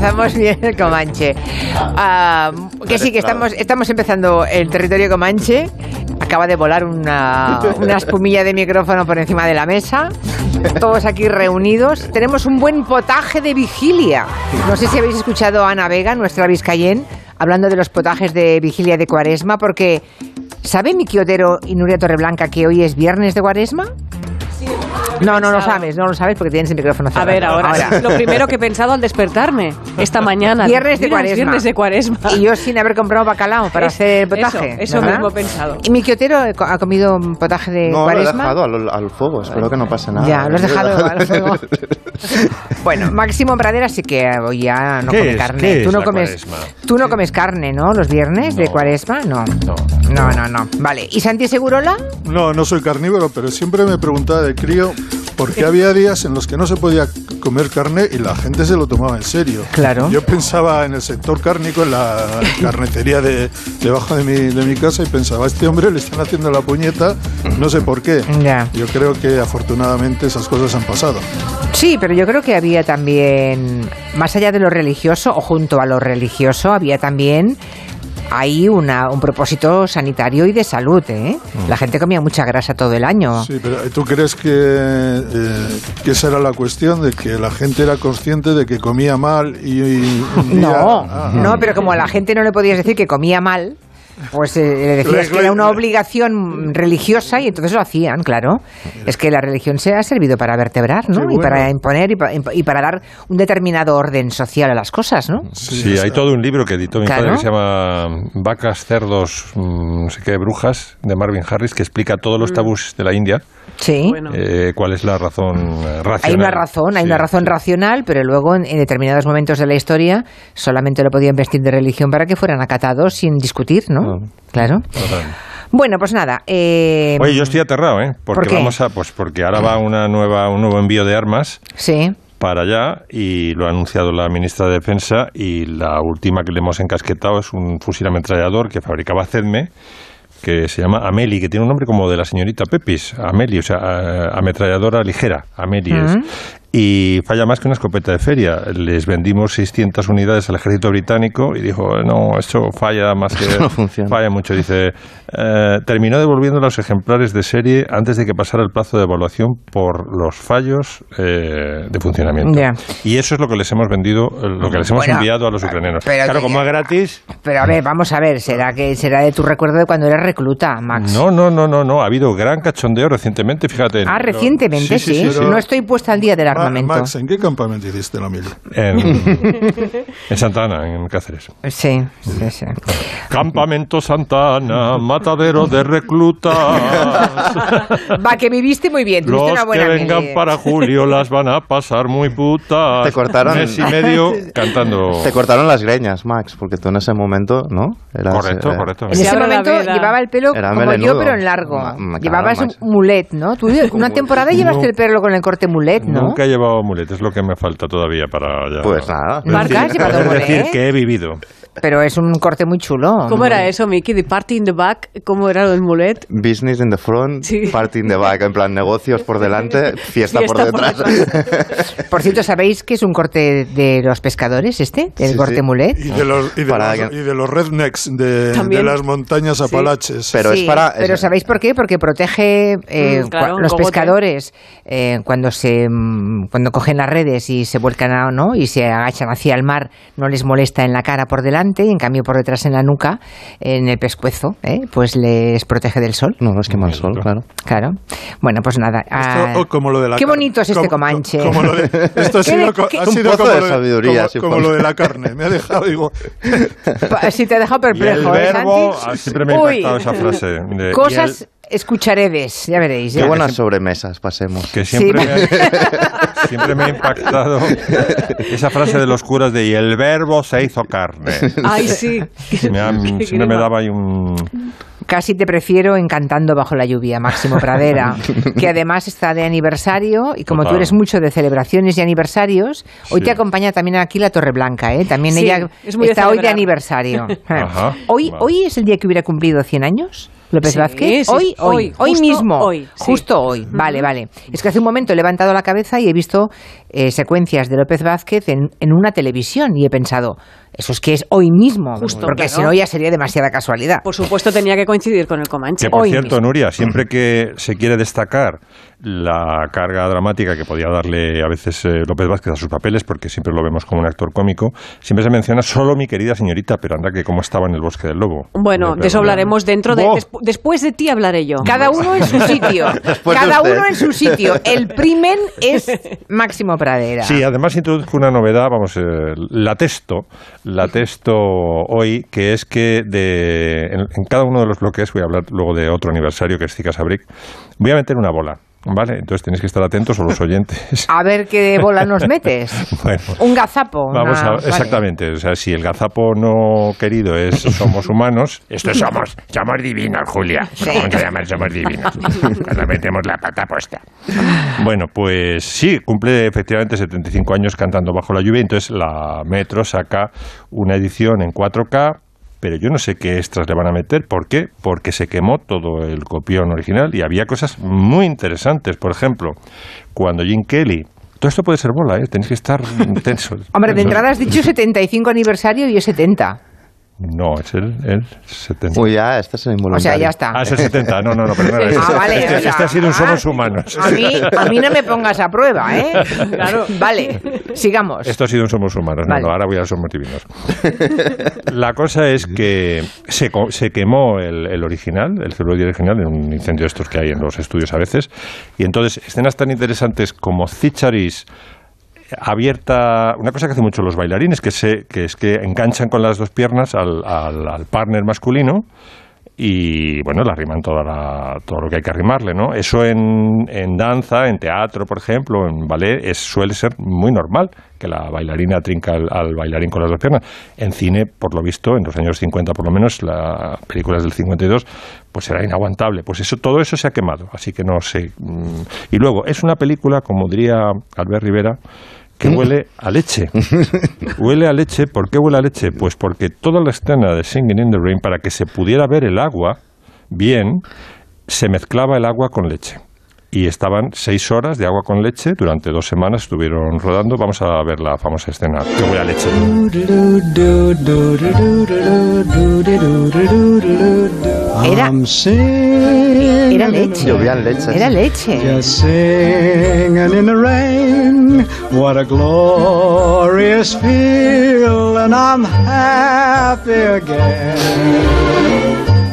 empezamos bien el Comanche. Ah, que sí, que estamos, estamos empezando el territorio Comanche. Acaba de volar una, una espumilla de micrófono por encima de la mesa. Todos aquí reunidos. Tenemos un buen potaje de vigilia. No sé si habéis escuchado a Ana Vega, nuestra Vizcayen, hablando de los potajes de vigilia de Cuaresma, porque ¿sabe Miki Otero y Nuria Torreblanca que hoy es viernes de Cuaresma? No, no lo sabes, no lo sabes porque tienes el micrófono A cerrado. ver, ahora, lo primero que he pensado al despertarme esta mañana. Viernes de Mira, cuaresma. Viernes de cuaresma. Y yo sin haber comprado bacalao para Es- hacer potaje. eso, mismo he pensado. ¿Y mi quiotero ha comido un potaje de No, lo he cuaresma? dejado al, al fuego, espero que no pase nada. Ya, lo has dejado al fuego. Bueno, Máximo Pradera sí que hoy ya no ¿Qué come es? carne. ¿Qué tú es no la comes, cuaresma? tú no comes carne, ¿no? Los viernes de No. cuaresma, no. No. No, no, no. Vale. ¿Y Santi Segurola? No, no soy carnívoro, pero siempre me preguntaba de crío por qué había días en los que no se podía comer carne y la gente se lo tomaba en serio. Claro. Yo pensaba en el sector cárnico, en la carnicería de, debajo de mi, de mi casa y pensaba, a este hombre le están haciendo la puñeta, no sé por qué. Ya. Yo creo que afortunadamente esas cosas han pasado. Sí, pero yo creo que había también, más allá de lo religioso o junto a lo religioso, había también ahí una, un propósito sanitario y de salud. ¿eh? La gente comía mucha grasa todo el año. Sí, pero ¿tú crees que, eh, que esa era la cuestión? De que la gente era consciente de que comía mal y... y un día- No, Ah. no, pero como a la gente no le podías decir que comía mal, pues eh, le decías que era una obligación religiosa y entonces lo hacían, claro. Es que la religión se ha servido para vertebrar, ¿no? Y para imponer y, pa- y para dar un determinado orden social a las cosas, ¿no? Sí, hay todo un libro que editó mi Claro. padre que se llama Vacas, cerdos, mm, no sé qué, brujas, de Marvin Harris, que explica todos los tabús de la India, Sí. Bueno. eh, cuál es la razón eh, racional. Hay una razón, hay Sí, una razón racional, pero luego en, en determinados momentos de la historia solamente lo podían vestir de religión para que fueran acatados sin discutir, ¿no? No. Claro. Total. Bueno, pues nada. eh, Oye, yo estoy aterrado, ¿eh? Porque ¿Por qué? vamos a, pues porque ahora va una nueva, un nuevo envío de armas Sí. para allá y lo ha anunciado la ministra de Defensa y la última que le hemos encasquetado es un fusil ametrallador que fabricaba Cedme que se llama Ameli, que tiene un nombre como de la señorita Pepis, Ameli, o sea, eh, ametralladora ligera, Ameli es. Y falla más que una escopeta de feria. Les vendimos 600 unidades al ejército británico y dijo, no, esto falla más que... No funciona. Falla mucho. Dice, eh, terminó devolviendo los ejemplares de serie antes de que pasara el plazo de evaluación por los fallos eh, de funcionamiento. Ya. Y eso es lo que les hemos vendido, eh, lo que les hemos Bueno, enviado a los ucranianos. pero claro, como es gratis... Pero a ver, vamos a ver, ¿será que será de tu recuerdo de cuando eras recluta, Max? No, no, no, no, no. Ha habido gran cachondeo recientemente, fíjate. Ah, recientemente, sí. sí, sí, sí. No estoy puesta al día del Ma- armamento. Max, ¿en qué campamento hiciste la mili? En, en Santa Ana, en Cáceres. Sí, sí, sí. Campamento Santa Ana, matadero de reclutas. Va, que viviste muy bien, tuviste Los una que buena vengan mili. para julio las van a pasar muy putas. Te cortaron- Mes y medio cantando. Te cortaron las greñas, Max, porque tú en ese momento, ¿no? Eras, Correcto, eh, correcto. En Se ese momento llevaba el pelo Era como yo, pero en largo. Ma- ma- Llevabas un mulet, ¿no? Tú una temporada llevaste el pelo con el corte mulet, ¿no? Nunca llevado mulet, es lo que me falta todavía para ya. Pues nada. Marca, has llevado Poder mulet. decir que he vivido. Pero es un corte muy chulo. ¿Cómo era eso, Miki? ¿The party in the back? ¿Cómo era lo del mulet? Business in the front, Sí. party in the back, en plan negocios por delante, fiesta, por detrás. Por cierto, ¿sabéis que es un corte de los pescadores este? El Sí, corte sí. mulet. Y de los, y de Para los, que- y de los rednecks de, las montañas Sí. apalaches. Pero Sí, es para... pero es- ¿sabéis por qué? Porque protege eh, Mm, claro, los pescadores eh, cuando se mm, cuando cogen las redes y se vuelcan a, ¿no? y se agachan hacia el mar, no les molesta en la cara por delante y en cambio por detrás en la nuca, en el pescuezo, ¿eh? pues les protege del sol. No, no es que mal sol, claro. Claro. Bueno, pues nada. ah, Esto, como lo de la qué bonito es este Como- Comanche. como lo de- esto ha ¿Qué- sido, qué- ha Un sido pozo como, de lo sabiduría, como- como lo de la carne. Me ha dejado, digo, Si te ha dejado Y el perplejo, ¿eh, verbo, Santi? ah, siempre me ha Uy, impactado esa frase. de- y Cosas escucharedes, ya veréis. Qué ya. buenas sobremesas, pasemos. que siempre, Sí. me ha, siempre me ha impactado esa frase de los curas de y el verbo se hizo carne. Ay, sí. Me ha- siempre me daba ahí un... Casi te prefiero encantando bajo la lluvia, Máximo Pradera, que además está de aniversario y como tú Total. eres mucho de celebraciones y aniversarios, hoy Sí. te acompaña también aquí la Torre Blanca, ¿eh? También Sí, ella es muy de está hoy de aniversario. Ajá, hoy, vale. hoy es el día que hubiera cumplido 100 años. López Sí, Vázquez? sí, hoy, hoy, hoy, mismo. hoy, sí. Justo hoy. Vale, vale. Es que hace un momento he levantado la cabeza y he visto eh, secuencias de López Vázquez en, en una televisión y he pensado, eso es que es hoy mismo. Justo, porque claro. si no ya sería demasiada casualidad. Por supuesto, tenía que coincidir con el Comanche. Que por Hoy cierto, mismo. Nuria, siempre que se quiere destacar la carga dramática que podía darle a veces eh, López Vázquez a sus papeles, porque siempre lo vemos como un actor cómico, siempre se menciona solo mi querida señorita, pero anda que cómo estaba en el bosque del lobo. Bueno, de eso hablaremos dentro de... ¡Oh! despu- después de ti hablaré yo. Cada uno en su sitio. Cada uno en su sitio. El primen es Máximo Pradera. Sí, además introduzco una novedad, vamos, eh, la testo, la testo hoy, que es que de, en, en cada uno de los bloques, voy a hablar luego de otro aniversario que es Zika Sabric, voy a meter una bola, ¿vale? Entonces tenéis que estar atentos o los oyentes. A ver qué bola nos metes. Bueno. Un gazapo. Vamos una- a, vale. exactamente, o sea, si el gazapo no querido es somos humanos, esto somos, somos divinos, Julia. ¿Cómo se llama? Somos divinos. Cuando metemos la pata puesta. Bueno, pues sí, cumple efectivamente 75 años cantando bajo la lluvia, entonces la Metro saca una edición en 4K. Pero yo no sé qué extras le van a meter. ¿Por qué? Porque se quemó todo el copión original y había cosas muy interesantes. Por ejemplo, cuando Jim Kelly... Todo esto puede ser bola, ¿eh? Tenéis que estar tensos. Hombre, de entrada has dicho 75 aniversario y es 70. No, es el, el 70. Uy, ya, este es involuntario. O sea, ya está. Ah, es el 70. No, no, no. Este, Ah, vale, este- o sea, este ha sido un ah, Somos Humanos. A mí, a mí no me pongas a prueba, ¿eh? Claro. Vale, sigamos. Esto ha sido un Somos Humanos. No, Vale. no, ahora voy a Somos Divinos. La cosa es que se, co- se quemó el, el original, el celuloide original, en un incendio de estos que hay en los estudios a veces. Y entonces, escenas tan interesantes como Zicharis abierta, una cosa que hacen mucho los bailarines, que, se, que es que enganchan con las dos piernas al, al, partner masculino y bueno, le arriman toda la- todo lo que hay que arrimarle, ¿no? Eso en, en danza, en teatro, por ejemplo, en ballet, es, suele ser muy normal que la bailarina trinca al, al bailarín con las dos piernas. En cine, por lo visto, en los años 50 por lo menos, las películas del 52, pues era inaguantable. Pues eso, todo eso se ha quemado, así que no sé. mm. Y luego, es una película, como diría Albert Rivera, que huele a leche. Huele a leche. ¿Por qué huele a leche? Pues porque toda la escena de Singing in the Rain, para que se pudiera ver el agua bien, se mezclaba el agua con leche. Y estaban seis horas de agua con leche, durante dos semanas estuvieron rodando. Vamos a ver la famosa escena que huele a leche. Era, era leche. Llovían leches. Era leche. Just singing in the rain. What a glorious feeling. I'm happy again.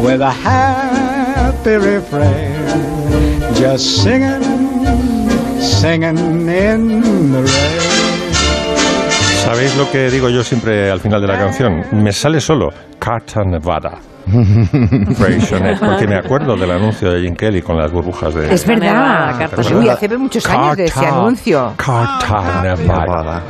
with a happy refrain, just singing, singing in the rain. ¿Sabéis lo que digo yo siempre al final de la canción? Me sale solo Carta Nevada. Freixonet, porque me acuerdo del anuncio de Jim Kelly con las burbujas de... Es verdad. Pues, uy, hace muchos años de ese anuncio. Carta Nevada.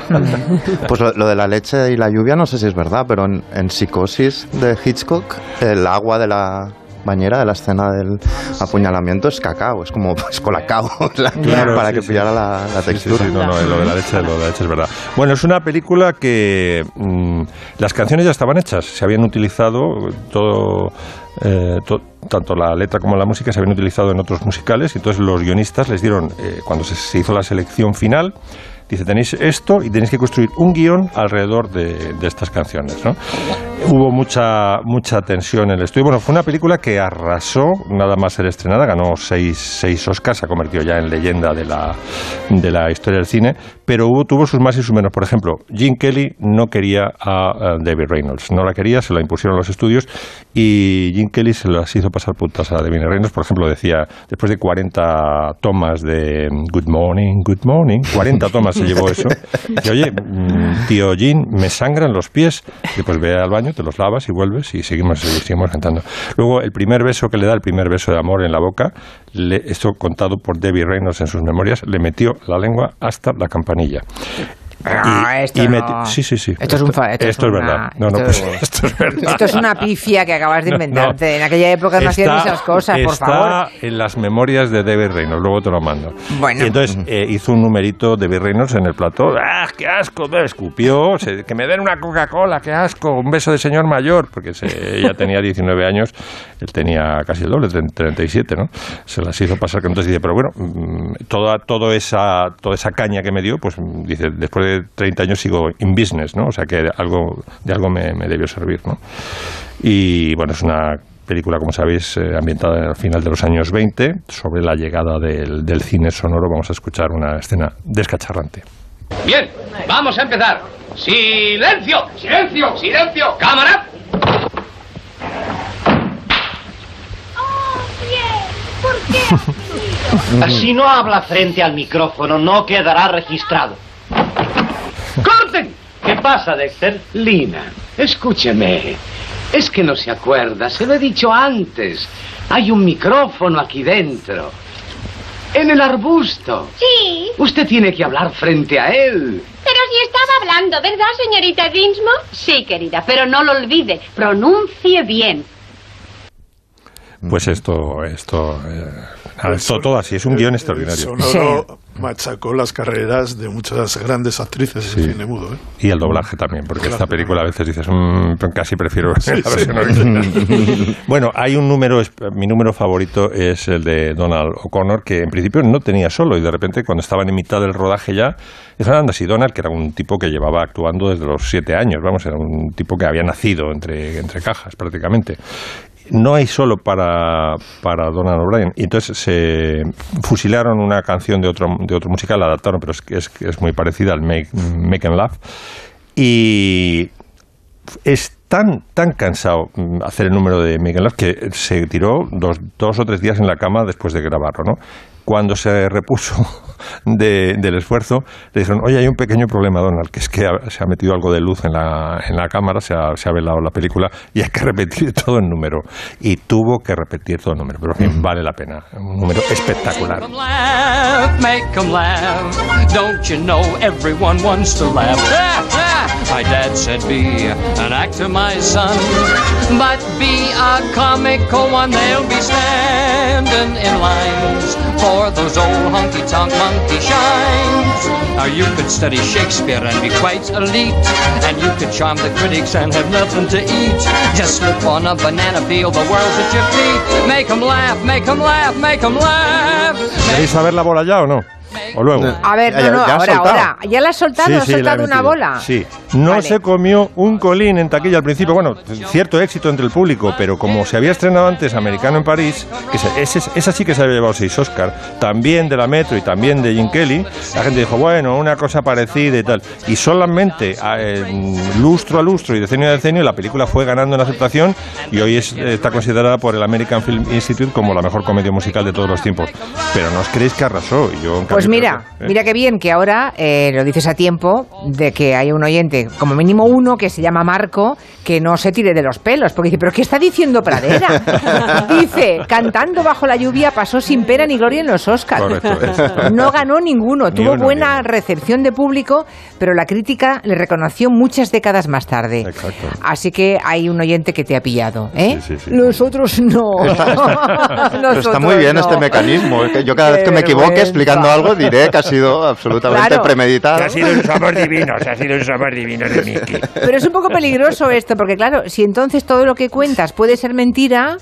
Pues lo, lo de la leche y la lluvia no sé si es verdad, pero en, en Psicosis de Hitchcock, el agua de la bañera de la escena del apuñalamiento es cacao, es como es colacao, la- Claro, para sí, que sí. pillara la, la Sí, sí, textura. sí, no, no, lo de la leche, lo de la leche es verdad. Bueno, es una película que mm, las canciones ya estaban hechas, se habían utilizado todo, eh, to- tanto la letra como la música se habían utilizado en otros musicales, y entonces los guionistas les dieron, eh, cuando se, se hizo la selección final, dice, tenéis esto y tenéis que construir un guion alrededor de, de estas canciones, ¿no? Hubo mucha, mucha tensión en el estudio. Bueno, fue una película que arrasó, nada más ser estrenada, ganó seis, seis Oscars, se ha convertido ya en leyenda de la, de la historia del cine, pero hubo, tuvo sus más y sus menos. Por ejemplo, Jim Kelly no quería a, David Reynolds, no la quería, se la impusieron los estudios y Jim Kelly se las hizo pasar putas a David Reynolds. Por ejemplo, decía, después de 40 tomas de Good Morning, Good Morning, 40 tomas se llevó eso, y oye, mm, tío Jim, me sangran los pies, y pues ve al baño te los lavas y vuelves y seguimos, seguimos cantando. Luego, el primer beso que le da, el primer beso de amor en la boca, le, esto contado por Debbie Reynolds en sus memorias, le metió la lengua hasta la campanilla. Ah, esto no. meti- sí, sí, sí. Esto es un fa- esto es esto es una- verdad. No, no, esto- esto es verdad. Esto es una pifia que acabas de inventarte. En aquella época no hacían Está- esas cosas, por está favor. en las memorias de David Reynolds, luego te lo mando. Bueno. Y entonces eh, hizo un numerito de David Reynolds en el plató. ¡Ah, qué asco! Me escupió. se- que me den una Coca-Cola, qué asco. Un beso de señor mayor, porque se, ella tenía 19 años, él tenía casi el doble, 30, 37, ¿no? Se las hizo pasar que entonces dice, pero bueno, mm, toda, toda, esa, toda esa caña que me dio, pues dice, después de 30 años sigo in business, ¿no? O sea que algo, de algo me, me debió servir, ¿no? Y bueno, es una película, como sabéis, eh, ambientada al final de los años 20, sobre la llegada del, del cine sonoro. Vamos a escuchar una escena descacharrante. Bien, vamos a empezar. ¡Silencio! ¡Silencio! ¡Silencio! ¡Cámara! Si no habla frente al micrófono, no quedará registrado. ¡Corten! ¿Qué pasa, Dexter? Lina, escúcheme. Es que no se acuerda, se lo he dicho antes. Hay un micrófono aquí dentro. En el arbusto. Sí, Usted tiene que hablar frente a él. pero si estaba hablando, ¿verdad, señorita Dinsmore? Sí, querida, pero no lo olvide. Pronuncie bien. Pues esto, esto, eh, esto todo así, es un guion El extraordinario. Sonoro machacó las carreras de muchas grandes actrices en cine mudo. ¿eh? Y el doblaje también, porque esta película a veces dices, "Mm, pero casi prefiero la sí. versión original. bueno, hay un número, es- mi número favorito es el de Donald O'Connor, que en principio no tenía solo, y de repente cuando estaban en mitad del rodaje ya, dijeron, anda, si Donald, que era un tipo que llevaba actuando desde los siete años, vamos, era un tipo que había nacido entre, entre cajas prácticamente. No hay solo para, para Donald O'Brien. Y entonces se fusilaron una canción de otro, de otro musical, la adaptaron, pero es, es, es muy parecida al Make, Make and Laugh. Y es tan, tan cansado hacer el número de Miguel Laugh que se tiró dos, dos o tres días en la cama después de grabarlo, ¿no? Cuando se repuso de- del esfuerzo, le dijeron, oye, hay un pequeño problema, Donald, que es que se ha metido algo de luz en la, en la cámara, se ha, se ha velado la película y hay que repetir todo el número. Y tuvo que repetir todo el número, pero en fin, vale la pena. Un número espectacular. Make 'em laugh, make 'em laugh. Don't you know everyone wants to laugh? My dad said be an actor, my son, but be a comical one. They'll be standing in lines for those old honky-tonk monkey shines. Now you could study Shakespeare and be quite elite, and you could charm the critics and have nothing to eat. Just slip on a banana peel, the world's at your feet. Make 'em laugh, make 'em laugh, make 'em laugh. ¿Queréis saber la bola ya o no? ¿O luego? A ver, Ya, no, ahora, ahora. ¿Ya la has soltado? ¿Has la he soltado una bola? Sí. No Vale. se comió un colín en taquilla al principio. Bueno, cierto éxito entre el público, pero como se había estrenado antes Americano en París, que se- ese- esa sí que se había llevado seis Oscar, también de la Metro y también de Jim Kelly, la gente dijo, bueno, una cosa parecida y tal. Y solamente a- en lustro a lustro y decenio a decenio, la película fue ganando en aceptación y hoy es- está considerada por el American Film Institute como la mejor comedia musical de todos los tiempos. Pero no os creéis que arrasó. Y yo, en Pues cambio, mira, ¿eh? mira qué bien que ahora eh, lo dices a tiempo de que haya un oyente, como mínimo uno, que se llama Marco, que no se tire de los pelos, porque dice, ¿pero qué está diciendo Pradera? dice, cantando bajo la lluvia pasó sin pena ni gloria en los Oscars. Correcto. No ganó ninguno, Ni tuvo uno, buena recepción de público, pero la crítica le reconoció muchas décadas más tarde. Exacto. Así que hay un oyente que te ha pillado, ¿eh? Sí, sí, sí. Nosotros no. Pero está muy bien no. este mecanismo. que Yo cada vez que me equivoque vergüenza. explicando algo diré que ha sido absolutamente Claro. premeditado. un sabor divino, ha sido un sabor divino de Mickey. Pero es un poco peligroso esto, porque claro, si entonces todo lo que cuentas puede ser mentira,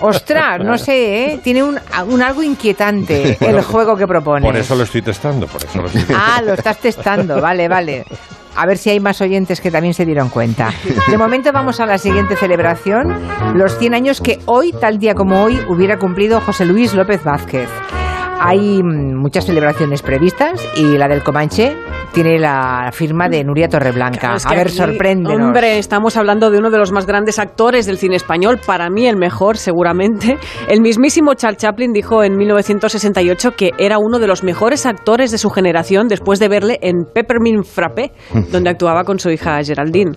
ostras, no sé, ¿eh? tiene un, un algo inquietante el juego que propones. Por eso lo estoy testando, por eso lo estoy testando. Ah, lo estás testando, vale, vale. A ver si hay más oyentes que también se dieron cuenta. De momento vamos a la siguiente celebración, los 100 años que hoy, tal día como hoy, hubiera cumplido José Luis López Vázquez. Hay mm, muchas celebraciones previstas y la del Comanche tiene la firma de Nuria Torreblanca. Claro, es a que ver, aquí, sorpréndenos. Hombre, estamos hablando de uno de los más grandes actores del cine español, para mí el mejor, seguramente. El mismísimo Charles Chaplin dijo en 1968 que era uno de los mejores actores de su generación después de verle en Peppermint Frappé, donde actuaba con su hija Geraldine.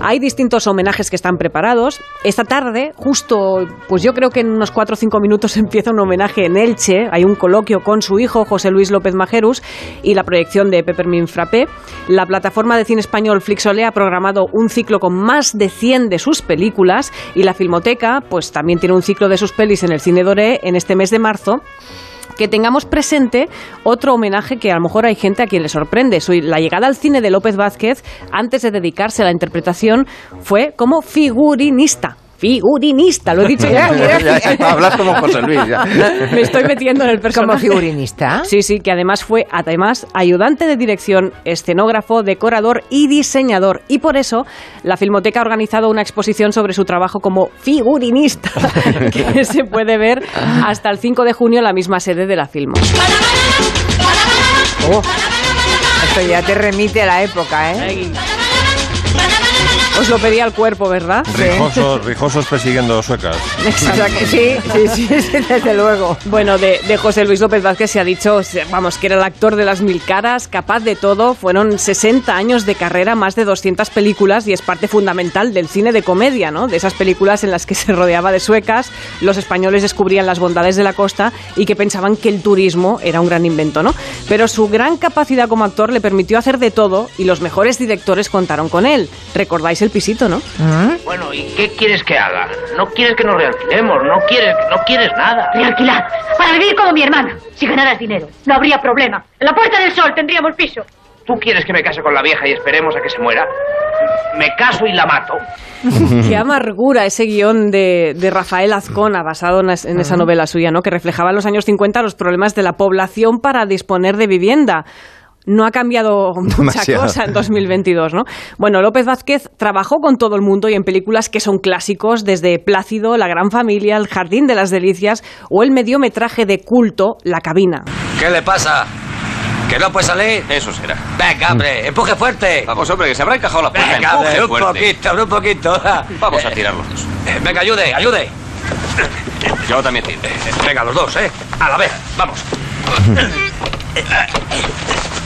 Hay distintos homenajes que están preparados. Esta tarde, justo, pues yo creo que en unos 4 o 5 minutos empieza un homenaje en Elche. Hay un con su hijo, José Luis López Majerus, y la proyección de Peppermint Frappé. La plataforma de cine español Flixolé ha programado un ciclo con más de 100 de sus películas y la Filmoteca pues también tiene un ciclo de sus pelis en el Cine Doré en este mes de marzo que tengamos presente otro homenaje que a lo mejor hay gente a quien le sorprende. La llegada al cine de López Vázquez, antes de dedicarse a la interpretación, fue como figurinista. Figurinista, lo he dicho ya. Ya, ya, hablas como José Luis. ya. Me estoy metiendo en el personaje. Como figurinista. Sí, sí, que además fue además ayudante de dirección, escenógrafo, decorador y diseñador. Y por eso la Filmoteca ha organizado una exposición sobre su trabajo como figurinista, que se puede ver hasta el 5 de junio en la misma sede de la Filmo. Oh, esto ya te remite a la época, ¿eh? Os lo pedía al cuerpo, ¿verdad? Rijosos, rijosos persiguiendo suecas. O sea que sí, sí, sí, sí, desde luego. Bueno, de, de José Luis López Vázquez se ha dicho, vamos, que era el actor de las mil caras, capaz de todo. Fueron 60 años de carrera, más de 200 películas y es parte fundamental del cine de comedia, ¿no? De esas películas en las que se rodeaba de suecas, los españoles descubrían las bondades de la costa y que pensaban que el turismo era un gran invento, ¿no? Pero su gran capacidad como actor le permitió hacer de todo y los mejores directores contaron con él. Recordáis el pisito, ¿no? Bueno, ¿y qué quieres que haga? No quieres que nos realquilemos, no quieres, no quieres nada. Realquilar, para vivir como mi hermana. Si ganaras dinero, no habría problema. En la Puerta del Sol tendríamos piso. ¿Tú quieres que me case con la vieja y esperemos a que se muera? Me caso y la mato. Qué amargura ese guion de, de Rafael Azcona, basado en, es- en esa novela suya, ¿no? que reflejaba en los años 50 los problemas de la población para disponer de vivienda. No ha cambiado mucha Demasiado. cosa en 2022, ¿no? Bueno, López Vázquez trabajó con todo el mundo y en películas que son clásicos, desde Plácido, La Gran Familia, El Jardín de las Delicias o el mediometraje de culto La Cabina. ¿Qué le pasa? ¿Que no puede salir? Eso será. Venga, hombre, empuje fuerte. Vamos, hombre, que se habrá encajado la puerta. Venga, Empuje hombre, un fuerte. poquito, un poquito. Vamos a tirar los dos. Eh, Venga, ayude, ayude. Yo también tiro. Venga, los dos, ¿eh? A la vez, vamos.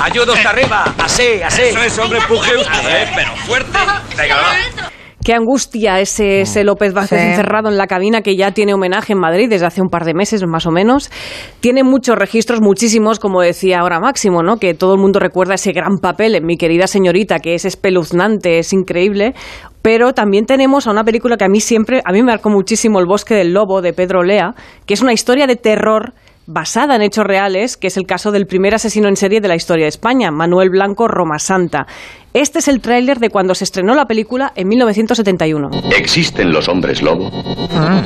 Ayuda hasta arriba. Así, así. Eso es, hombre, empuje usted, pero fuerte. Venga, va. Qué angustia ese, ese López Vázquez Sí. encerrado en la cabina que ya tiene homenaje en Madrid desde hace un par de meses más o menos. Tiene muchos registros, muchísimos, como decía ahora Máximo, ¿no? Que todo el mundo recuerda ese gran papel en Mi querida señorita, que es espeluznante, es increíble. Pero también tenemos a una película que a mí siempre, a mí me marcó muchísimo El bosque del lobo de Pedro Lea, que es una historia de terror basada en hechos reales, que es el caso del primer asesino en serie de la historia de España, Manuel Blanco Roma Santa. Este es el tráiler de cuando se estrenó la película en 1971. ¿Existen los hombres lobo?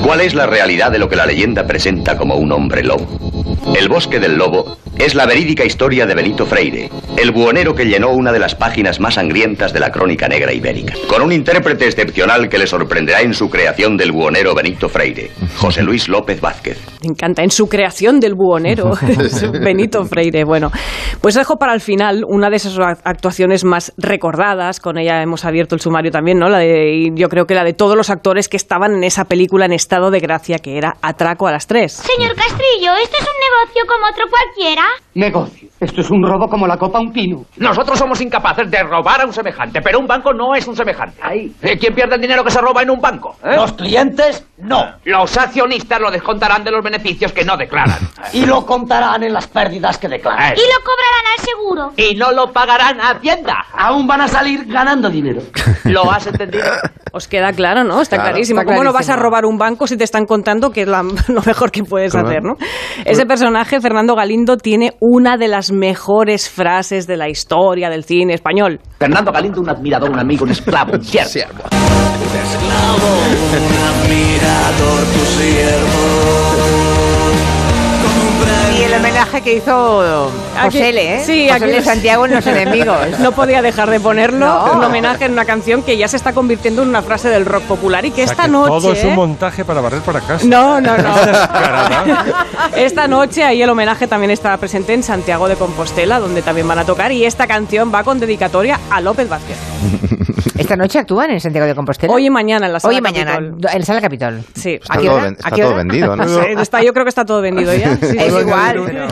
¿Cuál es la realidad de lo que la leyenda presenta como un hombre lobo? El bosque del lobo es la verídica historia de Benito Freire, el buhonero que llenó una de las páginas más sangrientas de la crónica negra ibérica, con un intérprete excepcional que le sorprenderá en su creación del buhonero Benito Freire, José Luis López Vázquez. Me encanta, en su creación del buhonero, Benito Freire. Bueno, pues dejo para el final una de esas ac- actuaciones más recordadas, con ella hemos abierto el sumario también, ¿no? La de, yo creo que la de todos los actores que estaban en esa película en estado de gracia, que era Atraco a las tres. Señor Castrillo, ¿esto es un negocio como otro cualquiera? Negocio. Esto es un robo como la copa a un pino. Nosotros somos incapaces de robar a un semejante, pero un banco no es un semejante. Eh, ¿Quién pierde el dinero que se roba en un banco? eh? Los clientes, no. Los accionistas lo descontarán de los beneficios que no declaran. Y lo contarán en las pérdidas que declaran. Eh, Y lo cobrarán al seguro. Y no lo pagarán a Hacienda. Aún van a salir ganando dinero. ¿Lo has entendido? Os queda claro, ¿no? Está Claro, clarísimo. está ¿Cómo no vas a robar un banco si te están contando que es la- lo mejor que puedes Claro. hacer, ¿no? Ese personaje, Fernando Galindo, tiene una de las mejores frases de la historia del cine español. Fernando Galindo, un admirador, un amigo, un esclavo, un siervo. Y el homenaje que hizo José L, ¿eh? Sí, José L. Santiago en Los Enemigos. No podía dejar de ponerlo, No. un homenaje en una canción que ya se está convirtiendo en una frase del rock popular y que O sea, esta que noche... Todo es un montaje para barrer para casa. No, no, no. Esta noche ahí el homenaje también estará presente en Santiago de Compostela, donde también van a tocar, y esta canción va con dedicatoria a López Vázquez. Esta noche actúan en Santiago de Compostela. Hoy y mañana en la sala Hoy y mañana, Capitol. en la sala Capitol. Sí. Está ¿A qué todo vendido, ¿no? Sí, está, yo creo que está todo vendido ya. Sí, Es sí. igual, pero...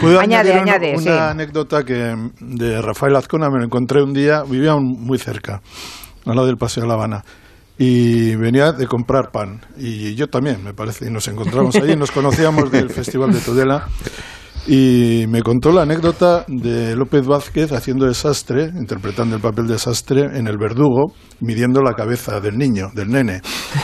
¿Puedo Añade, una- añade, una, sí. anécdota que de Rafael Azcona me lo encontré un día, vivía muy cerca, al lado del Paseo de La Habana. Y venía de comprar pan. Y yo también, me parece. Y nos encontramos allí, nos conocíamos del Festival de Tudela. Y me contó la anécdota de López Vázquez haciendo desastre, interpretando el papel de desastre en El Verdugo, midiendo la cabeza del niño, del nene,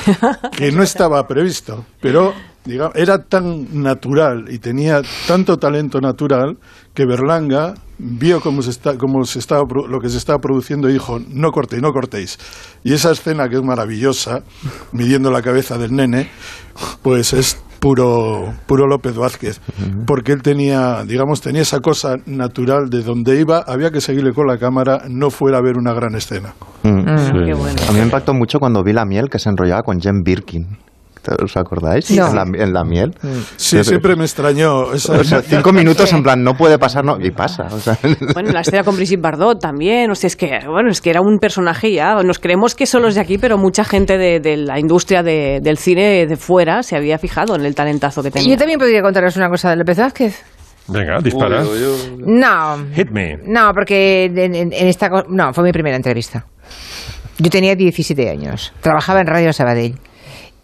que no estaba previsto, pero digamos, era tan natural y tenía tanto talento natural que Berlanga vio cómo se está, cómo se estaba, lo que se estaba produciendo y dijo, no cortéis, no cortéis. Y esa escena que es maravillosa, midiendo la cabeza del nene, pues es puro, puro López Vázquez, porque él tenía, digamos, tenía esa cosa natural de donde iba, había que seguirle con la cámara, no fuera a ver una gran escena. Mm. Qué bueno. A mí me impactó mucho cuando vi la miel que se enrollaba con Jen Birkin. ¿Os acordáis? No. En, la, en la miel. Sí, siempre me extrañó. esa- O sea, cinco minutos en plan, no puede pasar, no. Y pasa. O sea, Bueno, la escena con Brigitte Bardot también, o sea, es que, bueno, es que era un personaje ya, nos creemos que solo es de aquí, pero mucha gente de, de la industria de- del cine de fuera se había fijado en el talentazo que tenía. Yo también podría contaros una cosa de López Vázquez. Venga, dispara. No, Hit me. no, porque en, en- en esta... No, fue mi primera entrevista. Yo tenía 17 años, trabajaba en Radio Sabadell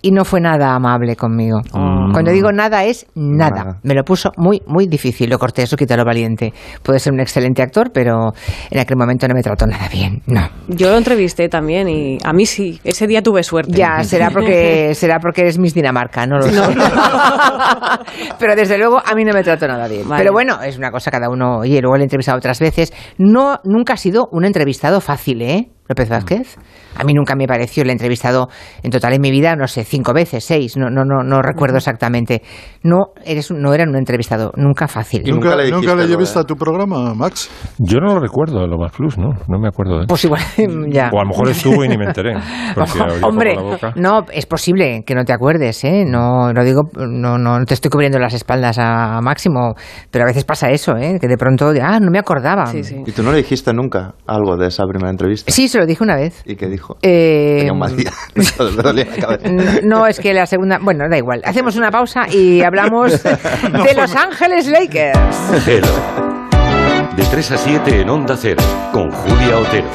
y no fue nada amable conmigo. Cuando digo nada es nada. Nada. Me lo puso muy, muy difícil. Lo corté, eso quita lo valiente. Puede ser un excelente actor, pero en aquel momento no me trató nada bien. No. Yo lo entrevisté también y a mí sí, ese día tuve suerte. Ya, será porque será porque eres Miss Dinamarca, no lo sé. No. Pero desde luego a mí no me trató nada bien. Vale. Pero bueno, es una cosa cada uno. Oye, luego le he entrevistado otras veces. No, nunca ha sido un entrevistado fácil, ¿eh? López Vázquez. A mí nunca me pareció, le he entrevistado en total en mi vida, no sé, cinco veces, seis, no, no, no, no recuerdo exactamente. No, eres, un- no era un entrevistado nunca fácil. Y ¿Nunca, nunca le nunca le llevaste a tu programa, Max? Yo no lo recuerdo, lo más plus, ¿no? No me acuerdo de Pues igual, ya. O a lo mejor estuvo y ni me enteré. Hombre, no, es posible que no te acuerdes, ¿eh? No, lo digo, no, no, no te estoy cubriendo las espaldas a, a Máximo, pero a veces pasa eso, ¿eh? Que de pronto, ah, no me acordaba. Sí, sí. ¿Y tú no le dijiste nunca algo de esa primera entrevista? Sí, se lo dije una vez. ¿Y qué dijo? Eh, Tenía un mal día. No, es que la segunda. Bueno, da igual. Hacemos una pausa y hablamos de Los Ángeles Lakers. De 3 a 7 en Onda Cero, con Julia Otero.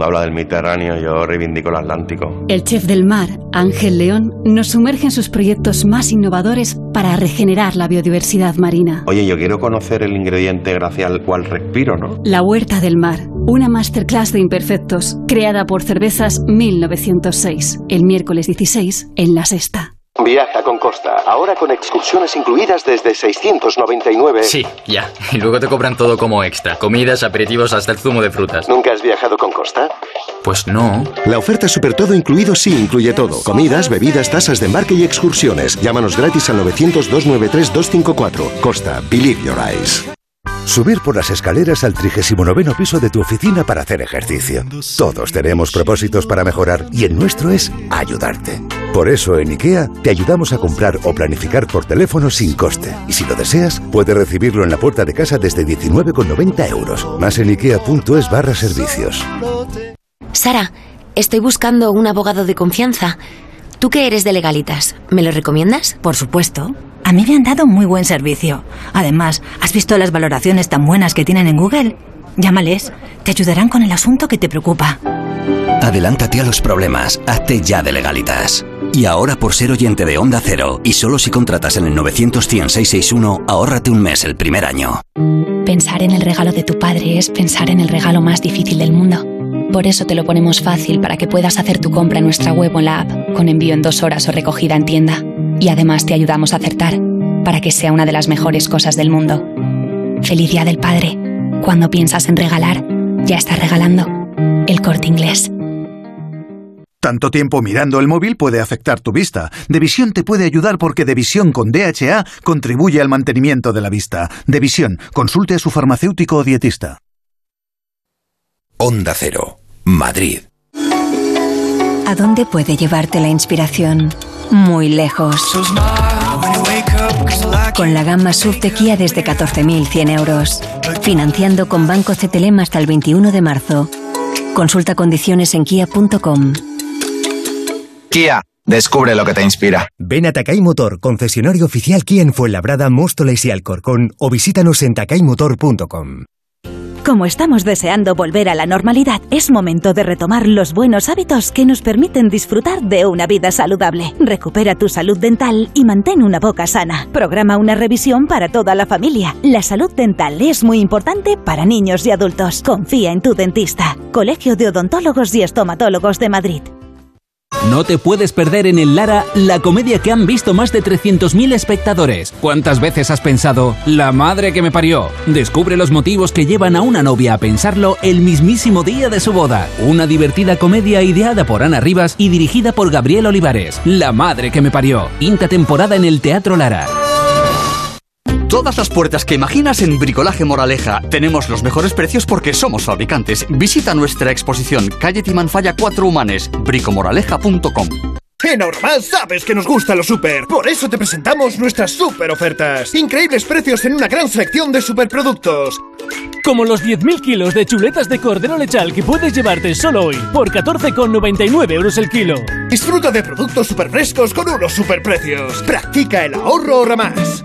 Mundo habla del Mediterráneo, yo reivindico el Atlántico. El chef del mar, Ángel León, nos sumerge en sus proyectos más innovadores para regenerar la biodiversidad marina. Oye, yo quiero conocer el ingrediente gracias al cual respiro, ¿no? La Huerta del Mar, una masterclass de imperfectos, creada por Cervezas 1906, el miércoles 16 en La Sexta. Viaja con Costa, ahora con excursiones incluidas desde 699. Sí, ya. Y luego te cobran todo como extra. Comidas, aperitivos, hasta el zumo de frutas. ¿Nunca has viajado con Costa? Pues no. La oferta Super Todo incluido sí incluye todo. Comidas, bebidas, tasas de embarque y excursiones. Llámanos gratis al 900-293-254. Costa, believe your eyes. Subir por las escaleras al 39 piso de tu oficina para hacer ejercicio. Todos tenemos propósitos para mejorar y el nuestro es ayudarte. Por eso en IKEA te ayudamos a comprar o planificar por teléfono sin coste. Y si lo deseas, puedes recibirlo en la puerta de casa desde 19,90 euros. Más en ikea.es barra servicios. Sara, estoy buscando un abogado de confianza. Tú que eres de legalitas, ¿me lo recomiendas? Por supuesto. A mí me han dado muy buen servicio. Además, ¿has visto las valoraciones tan buenas que tienen en Google? Llámales, te ayudarán con el asunto que te preocupa. Adelántate a los problemas, hazte ya de legalitas. Y ahora por ser oyente de Onda Cero, y solo si contratas en el 900-100-661, ahórrate un mes el primer año. Pensar en el regalo de tu padre es pensar en el regalo más difícil del mundo. Por eso te lo ponemos fácil para que puedas hacer tu compra en nuestra web o en la app, con envío en dos horas o recogida en tienda. Y además te ayudamos a acertar, para que sea una de las mejores cosas del mundo. Feliz Día del Padre. Cuando piensas en regalar, ya estás regalando. El corte inglés. Tanto tiempo mirando el móvil puede afectar tu vista. Devisión te puede ayudar porque Devisión con DHA contribuye al mantenimiento de la vista. Devisión, consulte a su farmacéutico o dietista. Onda Cero, Madrid. ¿A dónde puede llevarte la inspiración? Muy lejos. Con la gama SUV de Kia desde 14.100 euros. Financiando con Banco CTLM hasta el 21 de marzo. Consulta condiciones en kia.com. Kia, descubre lo que te inspira. Ven a Takay Motor, concesionario oficial Kia en Fuenlabrada, Móstoles y Alcorcón o visítanos en takaymotor.com. Como estamos deseando volver a la normalidad, es momento de retomar los buenos hábitos que nos permiten disfrutar de una vida saludable. Recupera tu salud dental y mantén una boca sana. Programa una revisión para toda la familia. La salud dental es muy importante para niños y adultos. Confía en tu dentista. Colegio de Odontólogos y Estomatólogos de Madrid. No te puedes perder en el Lara la comedia que han visto más de 300.000 espectadores. ¿Cuántas veces has pensado, la madre que me parió? Descubre los motivos que llevan a una novia a pensarlo el mismísimo día de su boda. Una divertida comedia ideada por Ana Rivas y dirigida por Gabriel Olivares. La madre que me parió. Quinta temporada en el Teatro Lara. Todas las puertas que imaginas en Bricolaje Moraleja. Tenemos los mejores precios porque somos fabricantes. Visita nuestra exposición Calle Timanfaya 4 Humanes, bricomoraleja.com. En Ahorramás sabes que nos gusta lo super. Por eso te presentamos nuestras super ofertas. Increíbles precios en una gran selección de superproductos. Como los 10.000 kilos de chuletas de cordero lechal que puedes llevarte solo hoy por 14,99 euros el kilo. Disfruta de productos super frescos con unos superprecios. Practica el ahorro Ahorramás.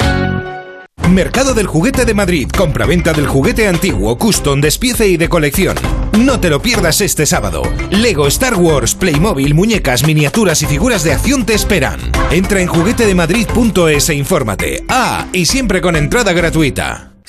Mercado del Juguete de Madrid. Compraventa del juguete antiguo, custom, despiece y de colección. No te lo pierdas este sábado. Lego, Star Wars, Playmobil, muñecas, miniaturas y figuras de acción te esperan. Entra en juguetedemadrid.es e infórmate. Ah, y siempre con entrada gratuita.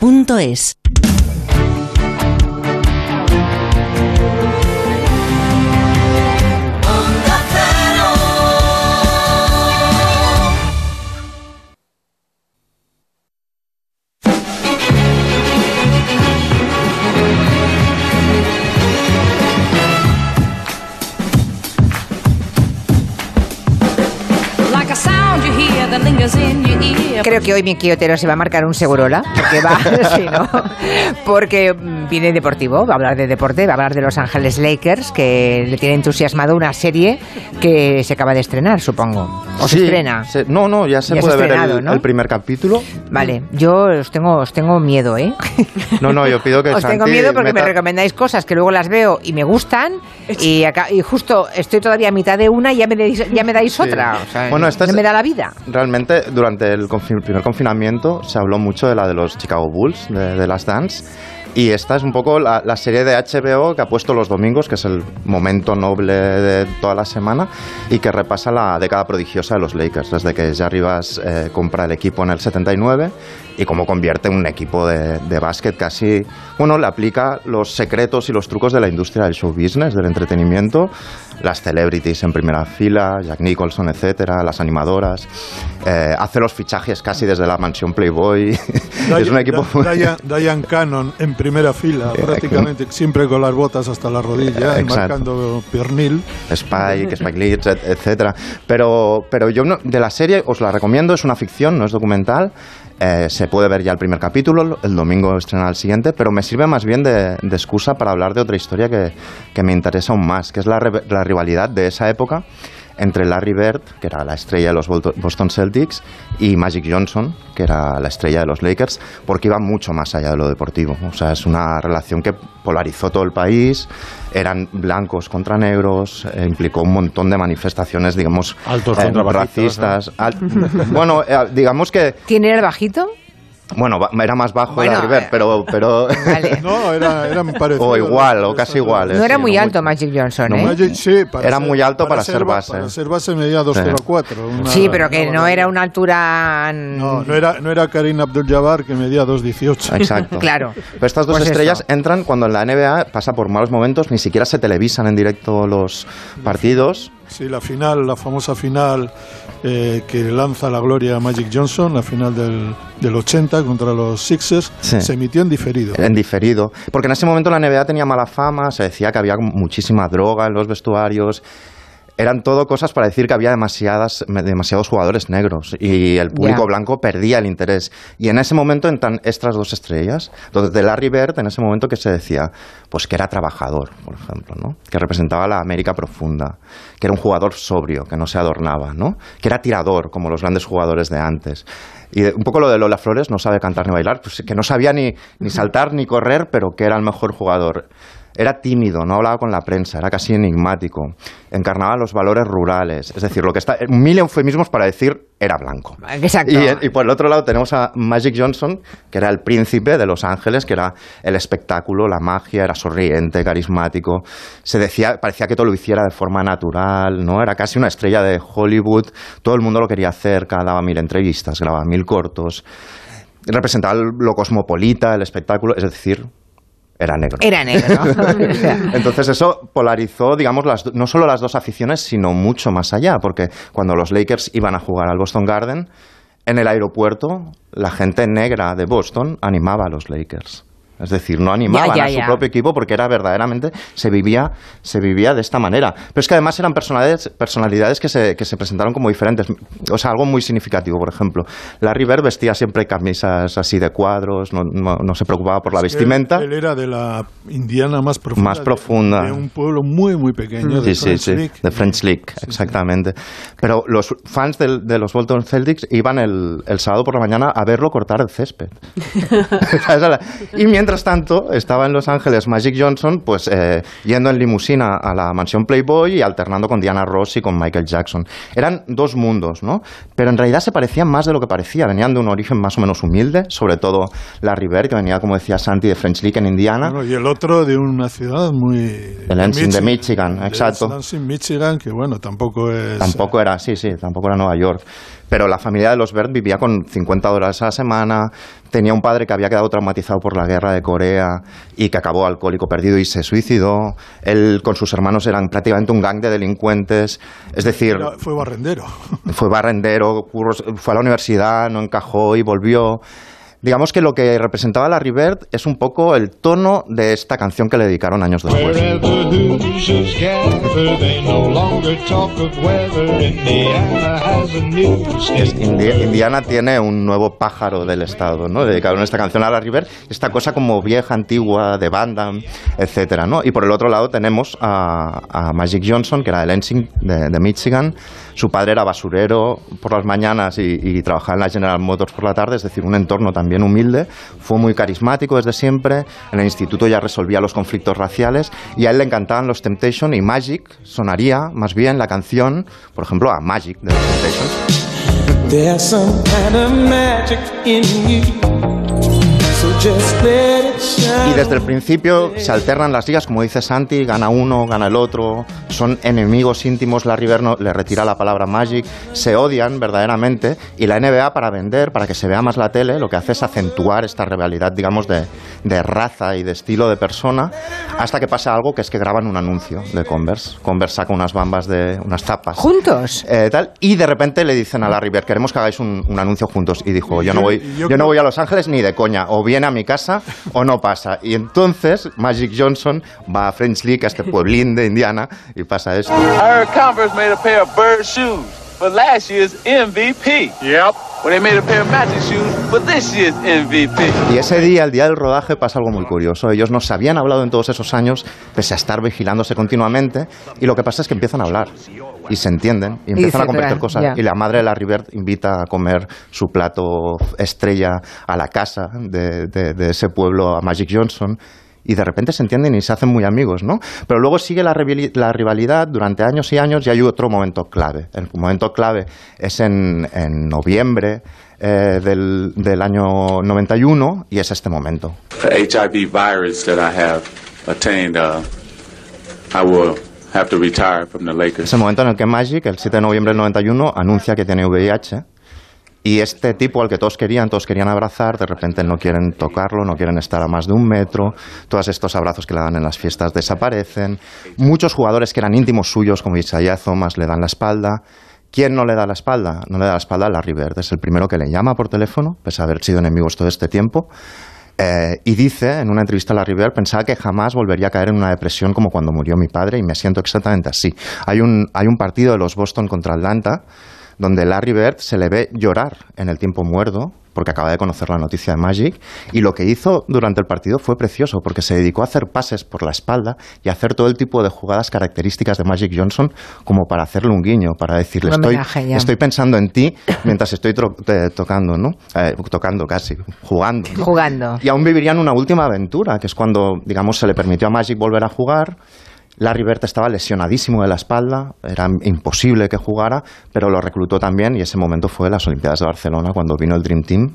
duchamanía.es. Creo que hoy mi quiotero se va a marcar un segurola, porque va, sí, ¿no? porque mm, viene deportivo, va a hablar de deporte, va a hablar de Los Ángeles Lakers, que le tiene entusiasmado una serie que se acaba de estrenar, supongo. ¿O se Sí, estrena? se- no, no, ya se Ya se puede ver el, ¿no? el primer capítulo. Vale, yo os tengo, os tengo miedo, ¿eh? No, no, yo pido que Os tengo Santi miedo porque me meta- recomendáis cosas que luego las veo y me gustan y, acá- y justo estoy todavía a mitad de una y ya me, dais- ya me dais otra. O sea, Bueno, esta no es- me da la vida. Realmente, durante el confi- primer confinamiento se habló mucho de la de los Chicago Bulls, de, de las Dance. Y esta es un poco la, la serie de HBO que ha puesto los domingos, que es el momento noble de toda la semana, y que repasa la década prodigiosa de los Lakers, desde que Jerry Bass eh, compra el equipo en el 79 y cómo convierte un equipo de, de básquet casi, bueno, le aplica los secretos y los trucos de la industria del show business, del entretenimiento, las celebrities en primera fila, Jack Nicholson, etcétera, las animadoras, eh, hace los fichajes casi desde la mansión Playboy, es un equipo... Diane, Diane Cannon en primera fila, prácticamente, siempre con las botas hasta la rodilla, marcando piernil. Spike, Spike Lee, etc- etcétera. Pero, pero yo no- de la serie os la recomiendo, es una ficción, no es documental. Eh, se puede ver ya el primer capítulo, el domingo estrena el siguiente, pero me sirve más bien de, de excusa para hablar de otra historia que, que me interesa aún más, que es la, la rivalidad de esa época entre Larry Bird, que era la estrella de los Boston Celtics, y Magic Johnson, que era la estrella de los Lakers, porque iba mucho más allá de lo deportivo. O sea, es una relación que polarizó todo el país, eran blancos contra negros, eh, implicó un montón de manifestaciones, digamos, Altos eh, racistas. Al- bueno, eh, digamos que, ¿Quién era el bajito? Bueno, era más bajo Bueno, Bird, eh, pero... pero No, era, eran parecidos. o igual, o casi iguales. No era sí, muy no alto Magic Johnson, no, ¿eh? Magic, sí, para Era ser- muy alto para ser ba- base. Para ser base medía 204. una- Sí, pero que no era una altura... No, no era, no era Karim Abdul-Jabbar que medía 2.18. Exacto. Claro. Pero estas dos Pues estrellas eso. entran cuando en la NBA pasa por malos momentos, ni siquiera se televisan en directo los partidos. Sí, la final, la famosa final eh, que lanza la gloria a Magic Johnson, la final del, del 80 contra los Sixers, Sí. se emitió en diferido. En diferido. Porque en ese momento la NBA tenía mala fama, se decía que había muchísima droga en los vestuarios. Eran todo cosas para decir que había demasiadas, demasiados jugadores negros y el público blanco perdía el interés. Y en ese momento entran estas dos estrellas. Entonces, de Larry Bird, en ese momento que se decía, pues que era trabajador, por ejemplo, ¿no? Que representaba la América profunda, que era un jugador sobrio, que no se adornaba, ¿no? Que era tirador, como los grandes jugadores de antes. Y un poco lo de Lola Flores, no sabe cantar ni bailar, pues que no sabía ni, ni saltar ni correr, pero que era el mejor jugador. Era tímido, no hablaba con la prensa, era casi enigmático. Encarnaba los valores rurales. Es decir, lo que está. Mil eufemismos para decir era blanco. Exacto. Y, y por el otro lado tenemos a Magic Johnson, que era el príncipe de Los Ángeles, que era el espectáculo, la magia, era sonriente, carismático. Se decía, parecía que todo lo hiciera de forma natural, ¿no? Era casi una estrella de Hollywood. Todo el mundo lo quería hacer, daba mil entrevistas, grababa mil cortos. Representaba lo cosmopolita, el espectáculo, es decir, era negro. Era negro, Entonces eso polarizó, digamos, las, no solo las dos aficiones, sino mucho más allá, porque cuando los Lakers iban a jugar al Boston Garden, en el aeropuerto la gente negra de Boston animaba a los Lakers. Es decir, no animaban Ya, ya, a su ya. propio equipo porque era verdaderamente, se vivía, se vivía de esta manera. Pero es que además eran personalidades, personalidades que, se, que se presentaron como diferentes. O sea, algo muy significativo, por ejemplo. Larry Bird vestía siempre camisas así de cuadros, no, no- no se preocupaba por la Es vestimenta. Él, él era de la Indiana más profunda. Más de- profunda. De, un pueblo muy, muy pequeño. de Sí, sí, French sí, Lick. de French League, exactamente. Pero los fans del- de los Bolton Celtics iban el, el sábado por la mañana a verlo cortar el césped. y mientras tanto, estaba en Los Ángeles Magic Johnson, pues eh, yendo en limusina a la mansión Playboy y alternando con Diana Ross y con Michael Jackson. Eran dos mundos, ¿no? Pero en realidad se parecían más de lo que parecía. Venían de un origen más o menos humilde, sobre todo Larry Bird, que venía, como decía Santi, de French League en Indiana. Bueno, y el otro de una ciudad muy... De Lansing, de Michigan, exacto. De Lansing, Michigan, que bueno, tampoco es... Tampoco era, sí, sí, tampoco era Nueva York. Pero la familia de los Bird vivía con 50 dólares a la semana, tenía un padre que había quedado traumatizado por la guerra de Corea y que acabó alcohólico perdido y se suicidó. Él con sus hermanos eran prácticamente un gang de delincuentes. Es decir, Era- fue barrendero. fue barrendero, fue a la universidad, no encajó y volvió. Digamos que lo que representaba Larry Bird es un poco el tono de esta canción que le dedicaron años después. Es Indiana tiene un nuevo pájaro del estado, ¿no? Dedicaron esta canción a Larry Bird, esta cosa como vieja, antigua, de banda, etcétera, ¿no? Y por el otro lado tenemos a, a Magic Johnson, que era de Lansing, de, de Michigan. Su padre era basurero por las mañanas y, trabajaba en la General Motors por la tarde, es decir, un entorno también humilde. Fue muy carismático desde siempre. En el instituto ya resolvía los conflictos raciales y a él le encantaban los Temptation y Magic sonaría más bien la canción, por ejemplo, a Magic de los Temptations. Y desde el principio se alternan las ligas, como dice Santi, gana uno, gana el otro, son enemigos íntimos, Larry Bird no- le retira la palabra Magic, se odian verdaderamente y la NBA para vender, para que se vea más la tele, lo que hace es acentuar esta rivalidad, digamos, de, de raza y de estilo de persona, hasta que pasa algo que es que graban un anuncio de Converse. Converse saca unas bambas de unas tapas. ¿Juntos? Eh, tal, y de repente le dicen a Larry Bird, queremos que hagáis un, un anuncio juntos. Y dijo, yo no voy, yo no voy a Los Ángeles ni de coña. O bien viene a mi casa o no pasa. Y entonces Magic Johnson va a French Lick, a este pueblín de Indiana, y pasa esto. I heard Converse made a pair of bird shoes for last year's MVP. Yep. When they made a pair of magic shoes for this year's MVP. Y ese día, el día del rodaje, pasa algo muy curioso. Ellos nos habían hablado en todos esos años, pese a estar vigilándose continuamente, y lo que pasa es que empiezan a hablar. Y se entienden, y Y empiezan a se compartir cosas. ya. Y la madre de Larry Bird invita a comer su plato estrella a la casa de, de- de ese pueblo, a Magic Johnson. Y de repente se entienden y se hacen muy amigos, ¿no? Pero luego sigue la, la rivalidad durante años y años y hay otro momento clave. El momento clave es en, en noviembre eh, del, del año 91 y es este momento. The HIV virus that I have attained, uh, I will have to retire from the Lakers. Es el momento en el que Magic, el 7 de noviembre del 91, anuncia que tiene VIH. Y este tipo al que todos querían, todos querían abrazar, de repente no quieren tocarlo, no quieren estar a más de un metro. Todos estos abrazos que le dan en las fiestas desaparecen. Muchos jugadores que eran íntimos suyos, como Isaiah Thomas, le dan la espalda. ¿Quién no le da la espalda? No le da la espalda a Larry Bird. Es el primero que le llama por teléfono, pese a haber sido enemigos todo este tiempo. Eh, y dice en una entrevista a Larry Bird, pensaba que jamás volvería a caer en una depresión como cuando murió mi padre y me siento exactamente así. Hay un, hay un partido de los Boston contra Atlanta donde Larry Bird se le ve llorar en el tiempo muerto porque acaba de conocer la noticia de Magic y lo que hizo durante el partido fue precioso porque se dedicó a hacer pases por la espalda y a hacer todo el tipo de jugadas características de Magic Johnson como para hacerle un guiño, para decirle estoy, estoy pensando en ti mientras estoy tocando, ¿no? Eh, tocando casi, jugando. ¿no? Jugando. Y aún vivirían una última aventura, que es cuando, digamos, se le permitió a Magic volver a jugar. Larry Bird estaba lesionadísimo de la espalda, era imposible que jugara, pero lo reclutó también y ese momento fue las Olimpiadas de Barcelona cuando vino el Dream Team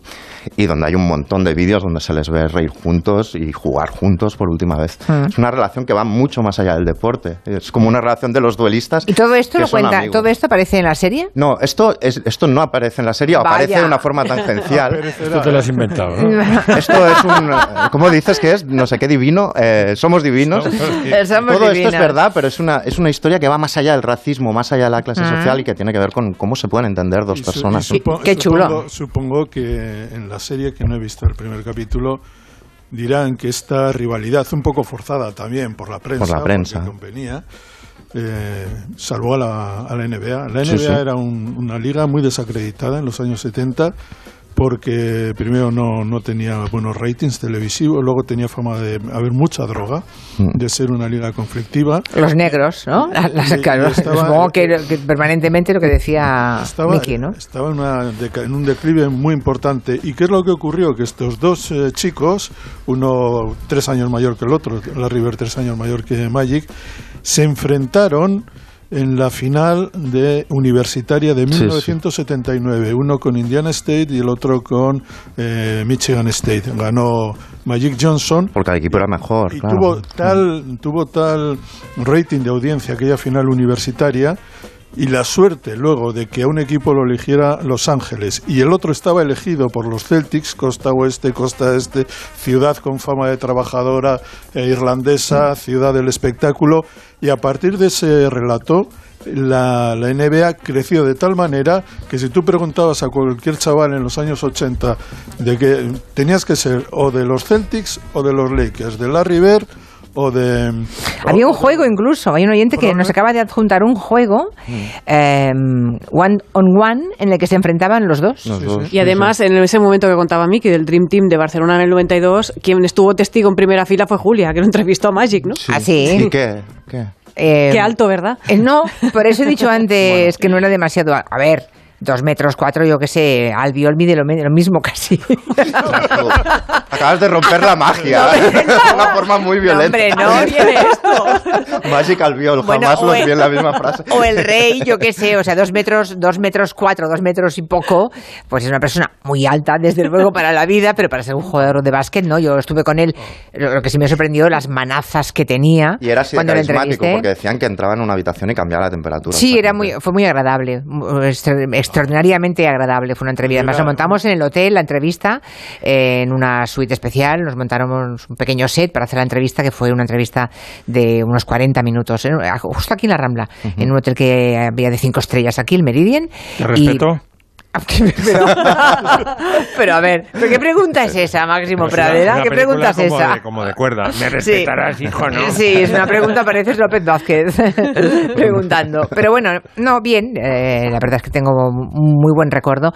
y donde hay un montón de vídeos donde se les ve reír juntos y jugar juntos por última vez. Mm. Es una relación que va mucho más allá del deporte, es como una relación de los duelistas. ¿Y todo esto que lo son cuenta? amigos. ¿Todo esto aparece en la serie? No, esto, es, esto no aparece en la serie, Vaya. aparece de una forma tangencial. Esto te lo has inventado, ¿no? Esto es un. ¿Cómo dices que es? No sé qué divino. Eh, somos divinos. Somos Todo esto divinos. Es verdad, pero es una, es una historia que va más allá del racismo, más allá de la clase Ah. social y que tiene que ver con cómo se pueden entender dos Y su- personas. y supo- Supongo, supongo que en la serie, que no he visto el primer capítulo, dirán que esta rivalidad, un poco forzada también por la prensa, Por la prensa. convenía, eh, salvó a la, a la NBA. La NBA Sí, sí. era un- una liga muy desacreditada en los años 70 porque primero no, no tenía buenos ratings televisivos, luego tenía fama de haber mucha droga, Mm. de ser una liga conflictiva. Los negros, ¿no? Las- las- Y- y claro, estaba- supongo que, que permanentemente lo que decía estaba, Miki, ¿no? estaba en, una en un declive muy importante. ¿Y qué es lo que ocurrió? Que estos dos eh, chicos, uno tres años mayor que el otro, Larry Bird tres años mayor que Magic, se enfrentaron en la final de universitaria de Sí, sí. 1979, uno con Indiana State y el otro con eh, Michigan State. Ganó Magic Johnson Porque el equipo era mejor. y claro. tuvo tal tuvo tal rating de audiencia aquella final universitaria y la suerte luego de que a un equipo lo eligiera Los Ángeles y el otro estaba elegido por los Celtics, costa oeste, costa este, ciudad con fama de trabajadora eh, irlandesa, ciudad del espectáculo, y a partir de ese relato la, la NBA creció de tal manera que si tú preguntabas a cualquier chaval en los años 80 de que tenías que ser o de los Celtics o de los Lakers, de Larry Bird o de... Había un juego incluso, hay un oyente que nos acaba de adjuntar un juego eh, one on one en el que se enfrentaban los dos. Y además, en ese momento que contaba Miki del Dream Team de Barcelona en el 92, quien estuvo testigo en primera fila fue Julia, que lo entrevistó a Magic, ¿no? ¿Ah, sí? ¿Y qué? ¿Qué? Eh, Qué alto, ¿verdad? eh, no, por eso he dicho antes que no era demasiado. A ver, dos metros cuatro, yo qué sé, Albiol mide lo, lo mismo casi. Acabas de romper la magia. de una forma muy violenta. hombre, no. viene esto? Magic Albiol, Bueno, jamás los vi en la misma frase. O el rey, yo qué sé, o sea, dos metros, dos metros cuatro, dos metros y poco, pues es una persona muy alta, desde luego, para la vida, pero para ser un jugador de básquet, ¿no? Yo estuve con él, lo que sí me sorprendió, las manazas que tenía Y era así de cuando le carismático, porque decían que entraba en una habitación y cambiaba la temperatura. Sí, era muy, fue muy agradable, extra- extraordinariamente agradable. Fue una entrevista. Además, lo montamos en el hotel, la entrevista, eh, en una suite especial. Nos montamos un pequeño set para hacer la entrevista, que fue una entrevista de unos 40 minutos, en- justo aquí en la Rambla, en un hotel que había de cinco estrellas aquí, el Meridian. ¿Te Y- respeto? Pero, pero a ver, ¿pero ¿qué pregunta es esa, Máximo Pues Pradera? una ¿Qué pregunta es como esa? de- como de cuerda. ¿Me Sí. respetarás, hijo, no? Sí, es una pregunta, pareces López Vázquez preguntando. Pero bueno, no, bien, eh, la verdad es que tengo muy buen recuerdo,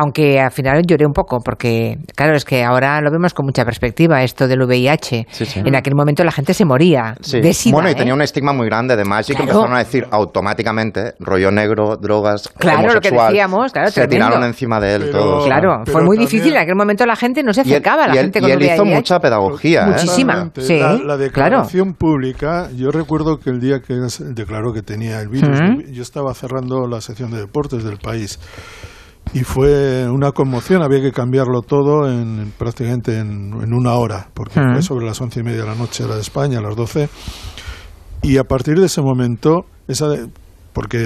aunque al final lloré un poco, porque claro, es que ahora lo vemos con mucha perspectiva, esto del VIH. En aquel momento la gente se moría Sí. de sida, bueno, y ¿eh? tenía un estigma muy grande de Magic que Claro. empezaron a decir automáticamente rollo negro, drogas, Claro, lo que homosexual. decíamos, claro, Se tremendo. tiraron encima de él todos. Claro, fue muy difícil. En aquel momento la gente no se Y acercaba, la y él- gente y con él hizo mucha pedagogía, ¿eh? Muchísima, Totalmente. sí, la, la claro. declaración pública, yo recuerdo que el día que declaró que tenía el virus, yo estaba cerrando la sección de deportes del país y fue una conmoción, había que cambiarlo todo en prácticamente en, en una hora, porque fue sobre las once y media de la noche era de España, a las doce, y a partir de ese momento, esa de- porque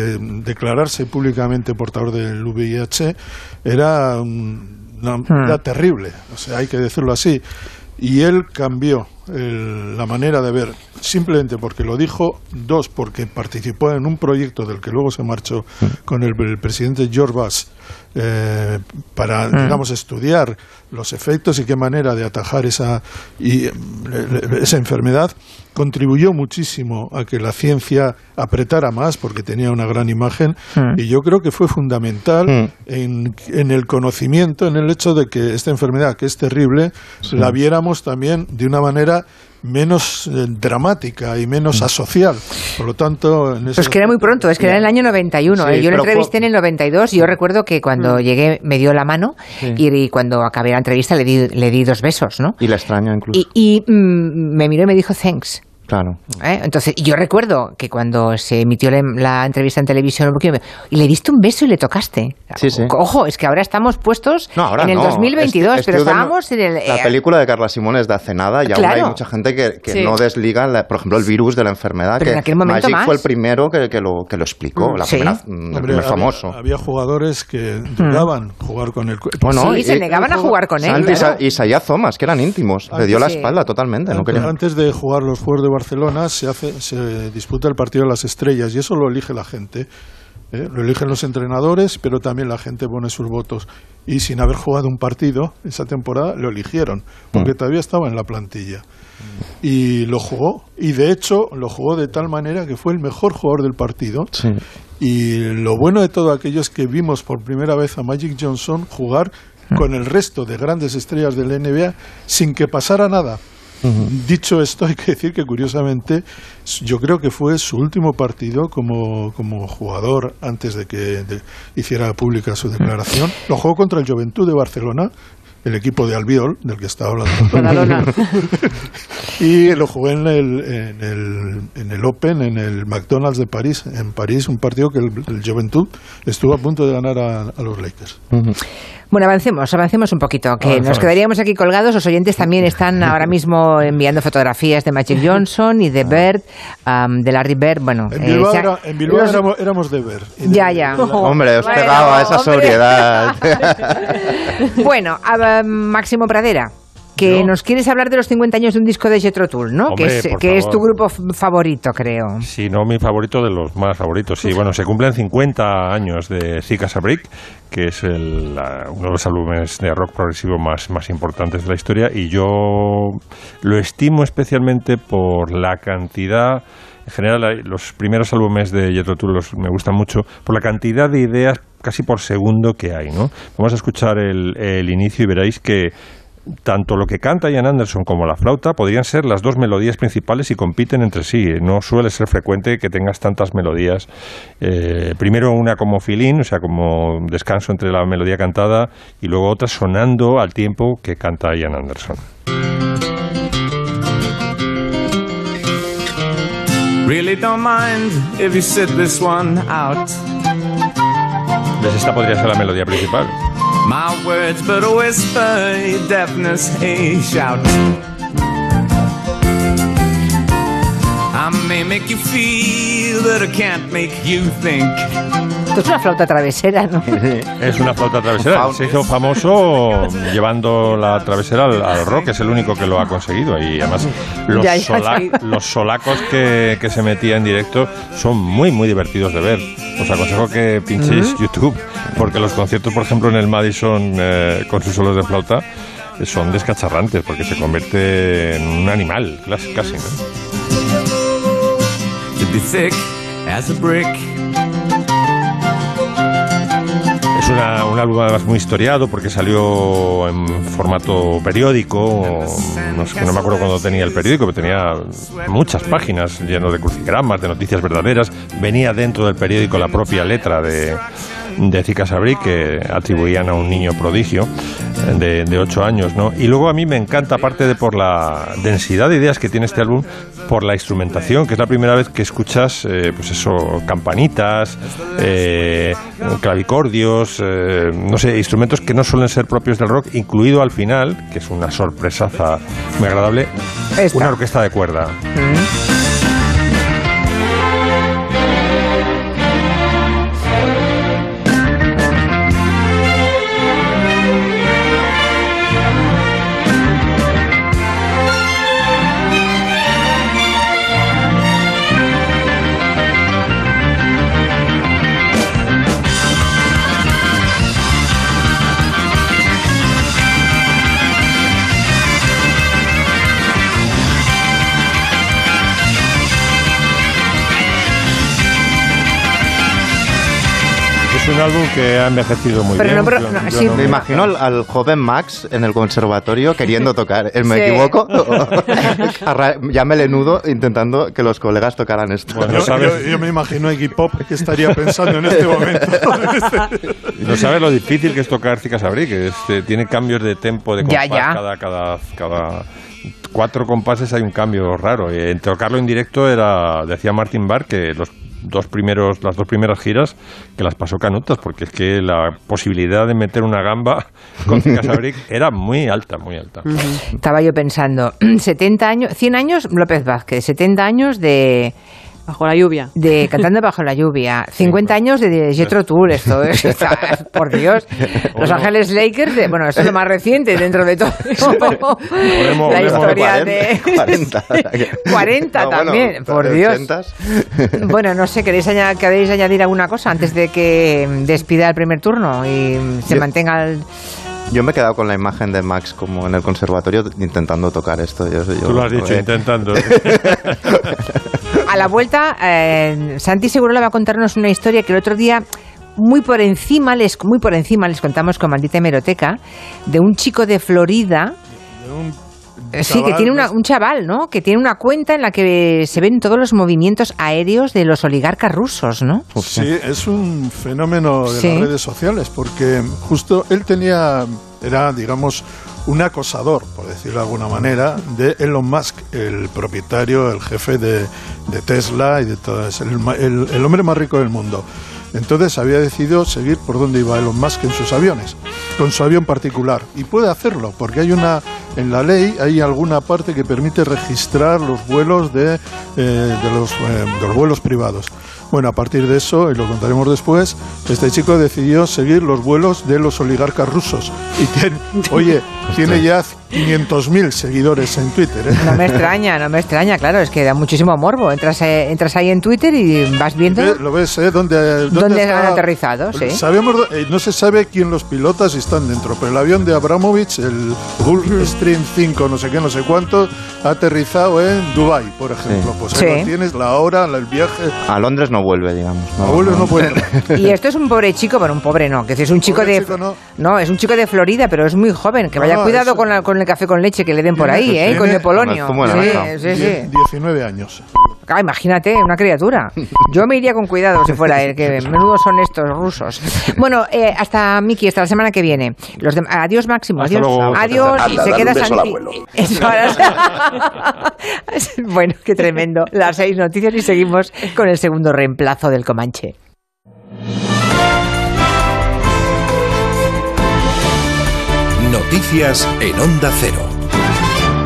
declararse públicamente portador del VIH era, un- una- era terrible, o sea, hay que decirlo así. Y él cambió el- la manera de ver, simplemente porque lo dijo, dos, porque participó en un proyecto del que luego se marchó con el, el presidente George Bush eh, para, Mm. digamos, estudiar los efectos y qué manera de atajar esa, y, eh, esa enfermedad, contribuyó muchísimo a que la ciencia apretara más porque tenía una gran imagen Mm. y yo creo que fue fundamental en, en el conocimiento, en el hecho de que esta enfermedad, que es terrible, la viéramos también de una manera menos eh, dramática y menos asocial. Por lo tanto, en ese Pues que era muy pronto, es que era en el año 91. Sí, ¿eh? Yo lo pero entrevisté en el 92 y yo recuerdo que cuando llegué me dio la mano Sí. y, y cuando acabé la entrevista le di, le di dos besos, ¿no? Y la extraña incluso. Y, y, mm, me miró y me dijo thanks. Claro. ¿eh? Entonces, yo recuerdo que cuando se emitió la, la entrevista en televisión, porque me- y le diste un beso y le tocaste. Sí, sí. Ojo, es que ahora estamos puestos No, ahora en el no. 2022, Est- pero de- estábamos en el... La eh, película de Carla Simones de hace nada y Claro. hay mucha gente que, que Sí. no desliga, la- por ejemplo, el virus de la enfermedad. Pero que en aquel momento Magic más. fue el primero que, que lo, que lo explicó, Mm, la sí. primera, mm, el primer había- famoso. Había, jugadores que dudaban jugar con el cuerpo. Bueno, Sí, se negaban a jugar con él, Santi claro. y Sayá Thomas, que eran íntimos. Le dio la espalda totalmente. No Antes, antes de jugar los Juegos de Barcelona se hace se disputa el partido de las estrellas y eso lo elige la gente. ¿eh? Lo eligen los entrenadores, pero también la gente pone sus votos. Y sin haber jugado un partido esa temporada, lo eligieron, porque todavía estaba en la plantilla. Y lo jugó, y de hecho lo jugó de tal manera que fue el mejor jugador del partido. Y lo bueno de todo aquello es que vimos por primera vez a Magic Johnson jugar con el resto de grandes estrellas del NBA sin que pasara nada. Dicho esto, hay que decir que curiosamente yo creo que fue su último partido como, como jugador antes de que de- hiciera pública su declaración. Lo jugó contra el Juventud de Barcelona, el equipo de Albiol, del que estaba hablando. Y lo jugué en el, en, el, en el Open, en el McDonald's de París, en París, un partido que el, el Juventud estuvo a punto de ganar a, a los Lakers. Bueno, avancemos, avancemos un poquito, que nos quedaríamos aquí colgados. Los oyentes también están ahora mismo enviando fotografías de Magic Johnson y de Bird, am, de Larry Bird. Bueno, En eh, Bilbao, se ha- era- en Bilbao los- éramos, éramos de ver. y de- Ya, ya. Hombre, os Bueno, pegaba esa hombre. sobriedad. bueno, a- Máximo Pradera. Que nos quieres hablar de los 50 años de un disco de Jethro Tull, ¿no? Hombre, que es, que tu grupo favorito, creo. Si no mi favorito de los más favoritos. Sí, bueno, se cumplen 50 años de Zika Brick, que es el, la- uno de los álbumes de rock progresivo más, más importantes de la historia, y yo lo estimo especialmente por la cantidad. En general, los primeros álbumes de Jethro Tull los- me gustan mucho por la cantidad de ideas casi por segundo que hay, ¿no? Vamos a escuchar el, el inicio y veréis que tanto lo que canta Ian Anderson como la flauta podrían ser las dos melodías principales y compiten entre sí. No suele ser frecuente que tengas tantas melodías. Eh, primero una como filín, o sea, como descanso entre la melodía cantada, y luego otra sonando al tiempo que canta Ian Anderson. Really don't mind if you sit this one out. ¿Ves? Esta podría ser la melodía principal. My words, but a whisper, deafness, a shout. May make you feel, but I can't make you think. Esto es una flauta travesera, ¿no? Es una flauta travesera. Se hizo famoso llevando la travesera al, al rock, es el único que lo ha conseguido. Y además, los, Ya, ya, sola- ya. los solacos que, que se metía en directo son muy, muy divertidos de ver. Os aconsejo que pinchéis Mm. YouTube, porque los conciertos, por ejemplo, en el Madison eh, con sus solos de flauta son descacharrantes, porque se convierte en un animal, casi. casi ¿no? To thick as a brick. Es una- un álbum además muy historiado porque salió en formato periódico. No, sé, no me acuerdo cuándo tenía el periódico, pero tenía muchas páginas llenas de crucigramas, de noticias verdaderas. Venía dentro del periódico la propia letra de, de Zika Sabri que atribuían a un niño prodigio eh, de, de 8 años. ¿no? Y luego a mí me encanta, aparte de por la densidad de ideas que tiene este álbum, por la instrumentación, que es la primera vez que escuchas, eh, pues eso, campanitas, eh, clavicordios, eh, no sé, instrumentos que no suelen ser propios del rock, incluido al final, que es una sorpresaza muy agradable, una orquesta de cuerda. Un álbum que ha envejecido muy Pero bien. no, pero- Yo- no, yo sí. no- Me imagino al, al joven Max en el conservatorio queriendo tocar. ¿Eh, ¿Me Sí. equivoco? Ya melenudo intentando que los colegas tocaran esto. Bueno, Yo, sabes- yo- yo me imagino a Iggy Pop que estaría pensando en este momento. No sabes lo difícil que es tocar Zika Sabri, que este, tiene cambios de tempo, de Ya, compás, ya. Cada, cada, cada cuatro compases hay un cambio raro. Y en tocarlo en directo era, decía Martin Barr, que los dos primeros, las dos primeras giras que las pasó canutas, porque es que la posibilidad de meter una gamba con Zika Sabri era muy alta, muy alta. Estaba yo pensando, 70 años, 100 años López Vázquez, 70 años de... Bajo la lluvia. De Cantando bajo la lluvia. 50 años de Jetro Tour, esto es, está- por Dios. Los Ángeles Lakers, de- bueno, eso es lo más reciente dentro de todo. La historia 40, de 40. 40 No, bueno, también, por Dios. 80s. Bueno, no sé, ¿queréis, aña- ¿queréis añadir alguna cosa antes de que despida el primer turno y se Yo- mantenga el... Yo me he quedado con la imagen de Max como en el conservatorio intentando tocar esto. Yo- yo- Tú lo has dicho, eh, intentando. A la vuelta, eh, Santi seguro le va a contarnos una historia que el otro día muy por encima les muy por encima les contamos con maldita hemeroteca de un chico de Florida eh, Sí, que chaval, tiene un chaval, ¿no? Que tiene una cuenta en la que se ven todos los movimientos aéreos de los oligarcas rusos, ¿no? Sí, es un fenómeno de Sí. las redes sociales, porque justo él tenía, era, digamos, un acosador, por decirlo de alguna manera, de Elon Musk, el propietario, el jefe de, Tesla y de todas, el, el- el hombre más rico del mundo. Entonces había decidido seguir por donde iba Elon Musk en sus aviones, con su avión particular. Y puede hacerlo, porque hay una, en la ley hay alguna parte que permite registrar los vuelos de, eh, eh, de los vuelos privados. Bueno, a partir de eso, y lo contaremos después, este chico decidió seguir los vuelos de los oligarcas rusos. Y tiene, oye, tiene ya 500.000 seguidores en Twitter. ¿eh? No me extraña, no me extraña, claro, es que da muchísimo morbo. Entras, eh, entras ahí en Twitter y vas viendo Ve- Lo ves, ¿eh? ¿Dónde, dónde está? han aterrizado, sí. Sabemos, eh, no se sabe quién los pilota si están dentro, pero el avión de Abramovich, el Gulfstream 5, no sé qué, no sé cuánto, ha aterrizado en Dubai, por ejemplo. Sí. Pues ahí Sí. lo tienes, la hora, el viaje. A Londres no vuelve, digamos. A vuelve no vuelve. Y esto es un pobre chico, bueno, un pobre no, que es un chico Pobre de chico no. no, es un chico de Florida, pero es muy joven, que No, vaya no, cuidado eso- con, la- con el café con leche que le den por ahí, eh, con el polonio. Como de Sí, sí, sí. Die- 19 años. Ah, imagínate, una criatura. Yo me iría con cuidado si fuera él, que menudo son estos rusos. Bueno, eh, hasta Miki, hasta la semana que viene. Los dem- adiós, Máximo. Hasta Adiós. luego. Adiós. Anda, se queda abuelo. Eso, ahora- bueno, qué tremendo. Las seis noticias y seguimos con el segundo reemplazo del Comanche. Noticias en Onda Cero.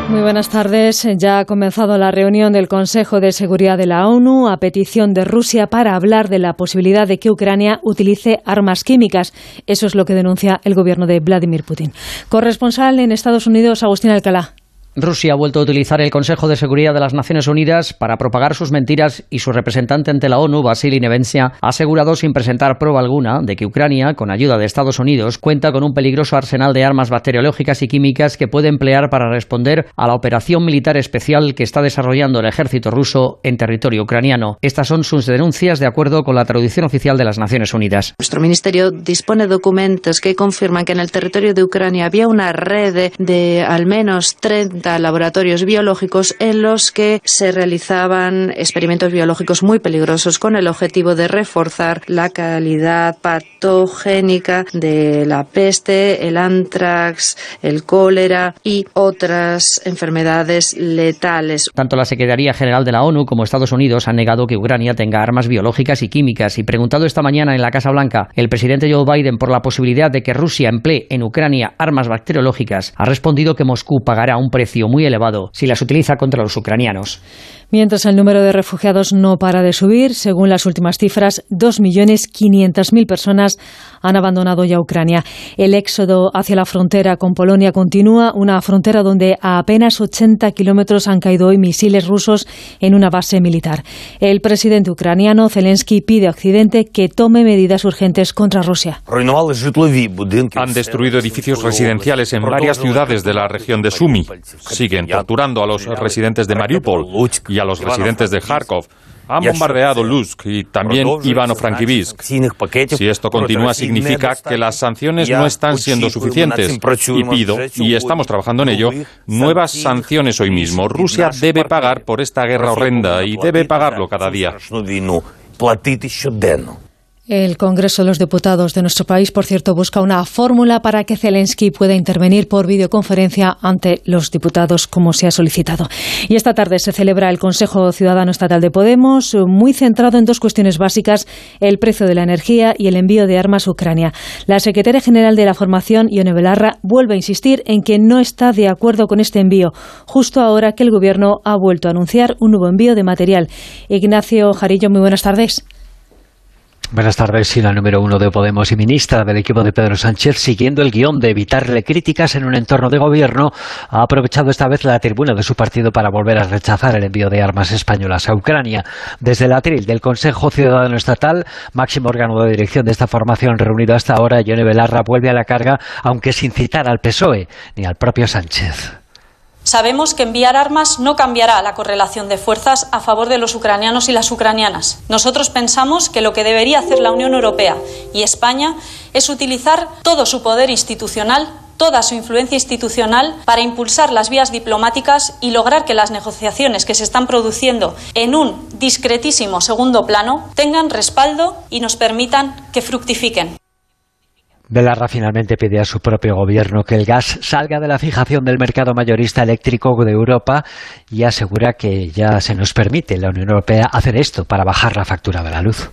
Muy buenas tardes. Ya ha comenzado la reunión del Consejo de Seguridad de la ONU a petición de Rusia para hablar de la posibilidad de que Ucrania utilice armas químicas. Eso es lo que denuncia el gobierno de Vladimir Putin. Corresponsal en Estados Unidos, Agustín Alcalá. Rusia ha vuelto a utilizar el Consejo de Seguridad de las Naciones Unidas para propagar sus mentiras y su representante ante la ONU, Vasily Nevencia, ha asegurado sin presentar prueba alguna de que Ucrania, con ayuda de Estados Unidos, cuenta con un peligroso arsenal de armas bacteriológicas y químicas que puede emplear para responder a la operación militar especial que está desarrollando el ejército ruso en territorio ucraniano. Estas son sus denuncias de acuerdo con la traducción oficial de las Naciones Unidas. Nuestro ministerio dispone de documentos que confirman que en el territorio de Ucrania había una red de al menos 30 laboratorios biológicos en los que se realizaban experimentos biológicos muy peligrosos con el objetivo de reforzar la calidad patogénica de la peste, el antrax, el cólera y otras enfermedades letales. Tanto la Secretaría General de la ONU como Estados Unidos han negado que Ucrania tenga armas biológicas y químicas y preguntado esta mañana en la Casa Blanca el presidente Joe Biden por la posibilidad de que Rusia emplee en Ucrania armas bacteriológicas, ha respondido que Moscú pagará un precio muy elevado si las utiliza contra los ucranianos. Mientras el número de refugiados no para de subir, según las últimas cifras, 2.500.000 personas han abandonado ya Ucrania. El éxodo hacia la frontera con Polonia continúa, una frontera donde a apenas 80 kilómetros han caído hoy misiles rusos en una base militar. El presidente ucraniano Zelensky pide a Occidente que tome medidas urgentes contra Rusia. Han destruido edificios residenciales en varias ciudades de la región de Sumi. Siguen torturando a los residentes de Mariupol y a los residentes de Kharkov. Han bombardeado Lusk y también Ivano-Frankivsk. Si esto continúa, significa que las sanciones no están siendo suficientes. Y pido, y estamos trabajando en ello, nuevas sanciones hoy mismo. Rusia debe pagar por esta guerra horrenda y debe pagarlo cada día. El Congreso de los Diputados de nuestro país, por cierto, busca una fórmula para que Zelensky pueda intervenir por videoconferencia ante los diputados, como se ha solicitado. Y esta tarde se celebra el Consejo Ciudadano Estatal de Podemos, muy centrado en dos cuestiones básicas, el precio de la energía y el envío de armas a Ucrania. La secretaria general de la formación, Ione Belarra, vuelve a insistir en que no está de acuerdo con este envío, justo ahora que el Gobierno ha vuelto a anunciar un nuevo envío de material. Ignacio Jarillo, muy buenas tardes. Buenas tardes, sí, la número uno de Podemos y ministra del equipo de Pedro Sánchez, siguiendo el guion de evitarle críticas en un entorno de gobierno, ha aprovechado esta vez la tribuna de su partido para volver a rechazar el envío de armas españolas a Ucrania. Desde el atril del Consejo Ciudadano Estatal, máximo órgano de dirección de esta formación reunido hasta ahora, Yone Belarra vuelve a la carga, aunque sin citar al PSOE ni al propio Sánchez. Sabemos que enviar armas no cambiará la correlación de fuerzas a favor de los ucranianos y las ucranianas. Nosotros pensamos que lo que debería hacer la Unión Europea y España es utilizar todo su poder institucional toda su influencia institucional para impulsar las vías diplomáticas y lograr que las negociaciones que se están produciendo en un discretísimo segundo plano tengan respaldo y nos permitan que fructifiquen. Belarra finalmente pide a su propio gobierno que el gas salga de la fijación del mercado mayorista eléctrico de Europa y asegura que ya se nos permite la Unión Europea hacer esto para bajar la factura de la luz.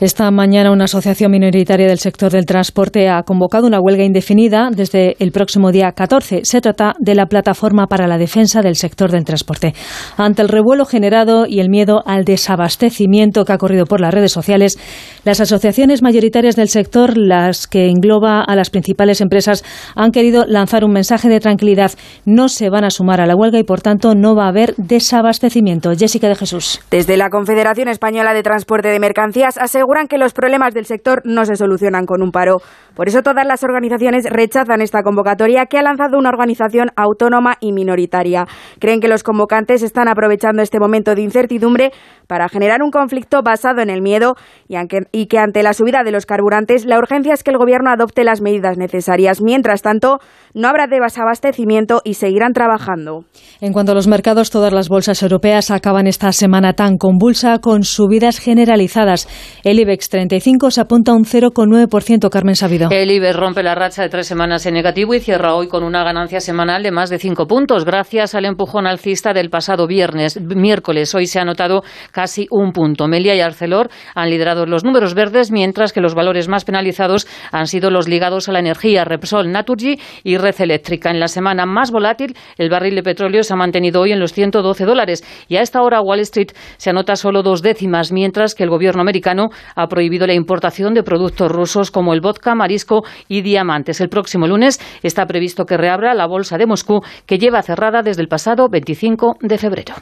Esta mañana una asociación minoritaria del sector del transporte ha convocado una huelga indefinida desde el próximo día 14. Se trata de la Plataforma para la Defensa del Sector del Transporte. Ante el revuelo generado y el miedo al desabastecimiento que ha corrido por las redes sociales, las asociaciones mayoritarias del sector, las que engloba a las principales empresas, han querido lanzar un mensaje de tranquilidad. No se van a sumar a la huelga y, por tanto, no va a haber desabastecimiento. Jessica de Jesús. Desde la Confederación Española de Transporte de Mercancías asegura aseguran que los problemas del sector no se solucionan con un paro. Por eso todas las organizaciones rechazan esta convocatoria que ha lanzado una organización autónoma y minoritaria. Creen que los convocantes están aprovechando este momento de incertidumbre para generar un conflicto basado en el miedo y, que ante la subida de los carburantes la urgencia es que el Gobierno adopte las medidas necesarias. Mientras tanto, no habrá desabastecimiento y seguirán trabajando. En cuanto a los mercados, todas las bolsas europeas acaban esta semana tan convulsa con subidas generalizadas. El IBEX 35 se apunta a un 0,9%, Carmen Sabido. El IBEX rompe la racha de tres semanas en negativo y cierra hoy con una ganancia semanal de más de 5 puntos, gracias al empujón alcista del pasado viernes. Miércoles, hoy se ha notado casi un punto. Melia y Arcelor han liderado los números verdes, mientras que los valores más penalizados han sido los ligados a la energía, Repsol, Naturgy y Red Eléctrica. En la semana más volátil, el barril de petróleo se ha mantenido hoy en los 112 dólares y a esta hora Wall Street se anota solo dos décimas, mientras que el gobierno americano ha prohibido la importación de productos rusos como el vodka, marisco y diamantes. El próximo lunes está previsto que reabra la bolsa de Moscú, que lleva cerrada desde el pasado 25 de febrero.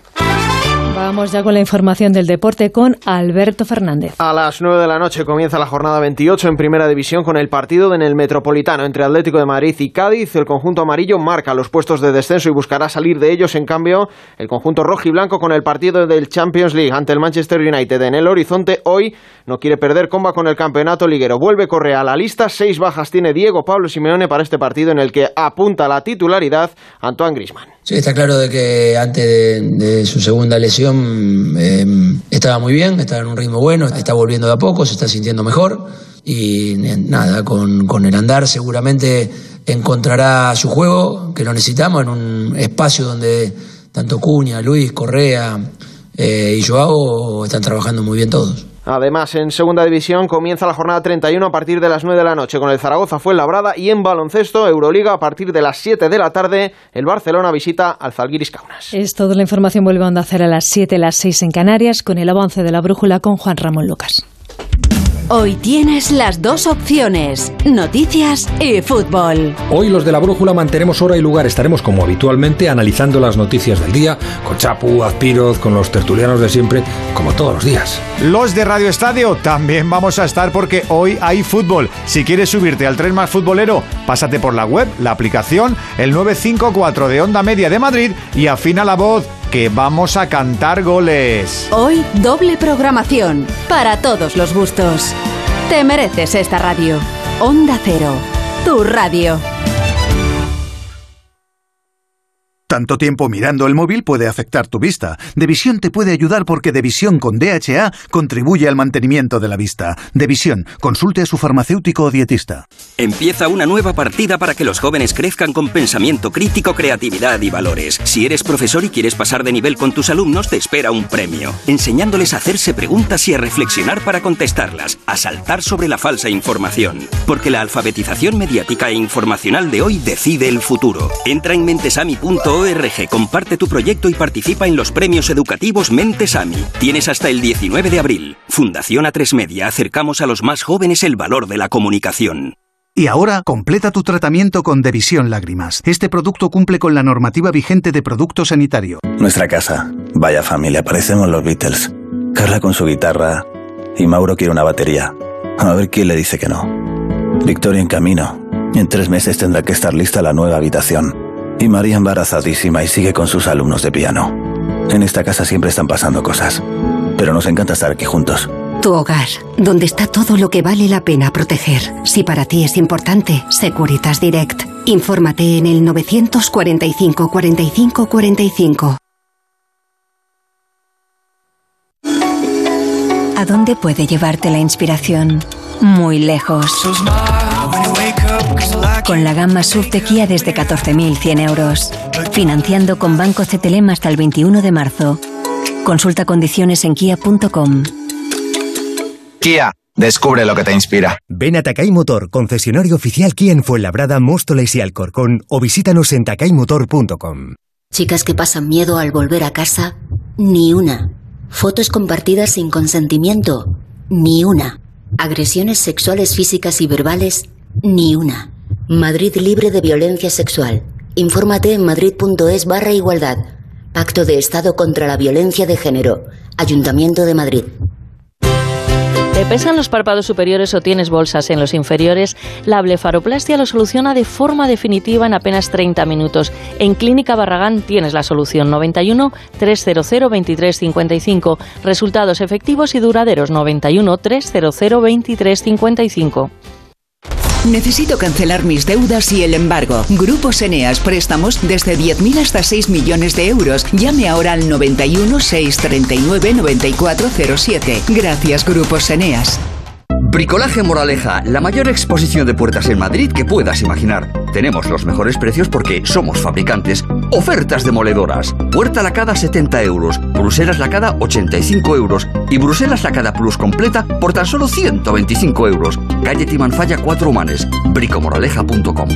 Vamos ya con la información del deporte con Alberto Fernández. A las 9 de la noche comienza la jornada 28 en Primera División con el partido en el Metropolitano entre Atlético de Madrid y Cádiz. El conjunto amarillo marca los puestos de descenso y buscará salir de ellos. En cambio, el conjunto rojo y blanco con el partido del Champions League ante el Manchester United en el horizonte hoy no quiere perder comba con el campeonato liguero. Vuelve Correa a la lista. Seis bajas tiene Diego Pablo Simeone para este partido en el que apunta la titularidad Antoine Grisman. Sí, está claro de que antes de, su segunda lesión em, estaba muy bien, estaba en un ritmo bueno, está volviendo de a poco, se está sintiendo mejor y nada, con, con el andar seguramente encontrará su juego, que lo necesitamos en un espacio donde tanto Cuña, Luis, Correa eh, y Joao están trabajando muy bien todos. Además, en segunda división comienza la jornada 31 a partir de las 9 de la noche con el Zaragoza fue labrada y en baloncesto Euroliga a partir de las 7 de la tarde el Barcelona visita al Zalgiris Kaunas. Es toda la información vuelve a hacer a las 7, las 6 en Canarias con el avance de la brújula con Juan Ramón Lucas. Hoy tienes las dos opciones, noticias y fútbol. Hoy los de la brújula mantenemos hora y lugar. Estaremos como habitualmente analizando las noticias del día con Chapu, Azpiroz, con los tertulianos de siempre, como todos los días. Los de Radio Estadio también vamos a estar porque hoy hay fútbol. Si quieres subirte al tren más futbolero, pásate por la web, la aplicación, el 954 de Onda Media de Madrid y afina la voz que vamos a cantar goles. Hoy doble programación para todos los gustos. Te mereces esta radio. Onda Cero, tu radio. Tanto tiempo mirando el móvil puede afectar tu vista. Devisión te puede ayudar porque Devisión con DHA contribuye al mantenimiento de la vista. Devisión, consulte a su farmacéutico o dietista. Empieza una nueva partida para que los jóvenes crezcan con pensamiento crítico, creatividad y valores. Si eres profesor y quieres pasar de nivel con tus alumnos, te espera un premio. Enseñándoles a hacerse preguntas y a reflexionar para contestarlas, a saltar sobre la falsa información. Porque la alfabetización mediática e informacional de hoy decide el futuro. Entra en mentesami.org comparte tu proyecto y participa en los premios educativos Mentesami. Tienes hasta el 19 de abril. Fundación A3 Media acercamos a los más jóvenes el valor de la comunicación. Y ahora, completa tu tratamiento con Devisión Lágrimas. Este producto cumple con la normativa vigente de producto sanitario. Nuestra casa. Vaya familia, parecemos los Beatles. Carla con su guitarra y Mauro quiere una batería. A ver quién le dice que no. Victoria en camino. En tres meses tendrá que estar lista la nueva habitación. Y María embarazadísima y sigue con sus alumnos de piano. En esta casa siempre están pasando cosas, pero nos encanta estar aquí juntos. Tu hogar, donde está todo lo que vale la pena proteger. Si para ti es importante, Securitas Direct. Infórmate en el 945 45 45. ¿A dónde puede llevarte la inspiración? Muy lejos. Con la gama SUV de Kia desde 14.100 euros. Financiando con Banco CTLM hasta el 21 de marzo. Consulta condiciones en kia.com. Kia. Descubre lo que te inspira. Ven a Takai Motor, concesionario oficial Kia en Fuenlabrada, Móstoles y Alcorcón o visítanos en takaymotor.com. Chicas que pasan miedo al volver a casa, ni una. Fotos compartidas sin consentimiento, ni una. Agresiones sexuales físicas y verbales, ni una. Madrid libre de violencia sexual. Infórmate en madrid.es barra igualdad. Pacto de Estado contra la Violencia de Género. Ayuntamiento de Madrid. ¿Te pesan los párpados superiores o tienes bolsas en los inferiores? La blefaroplastia lo soluciona de forma definitiva en apenas 30 minutos. En Clínica Barragán tienes la solución 91 300 2355. Resultados efectivos y duraderos 91 300 2355. Necesito cancelar mis deudas y el embargo. Grupos Eneas, préstamos desde 10.000 hasta 6 millones de euros. Llame ahora al 91 639 9407. Gracias, Grupos Eneas. Bricolaje Moraleja, la mayor exposición de puertas en Madrid que puedas imaginar. Tenemos los mejores precios porque somos fabricantes. Ofertas demoledoras. Puerta lacada 70 euros, Bruselas lacada 85 euros y Bruselas lacada plus completa por tan solo 125 euros. Calle Timanfaya 4 Humanes. bricomoraleja.com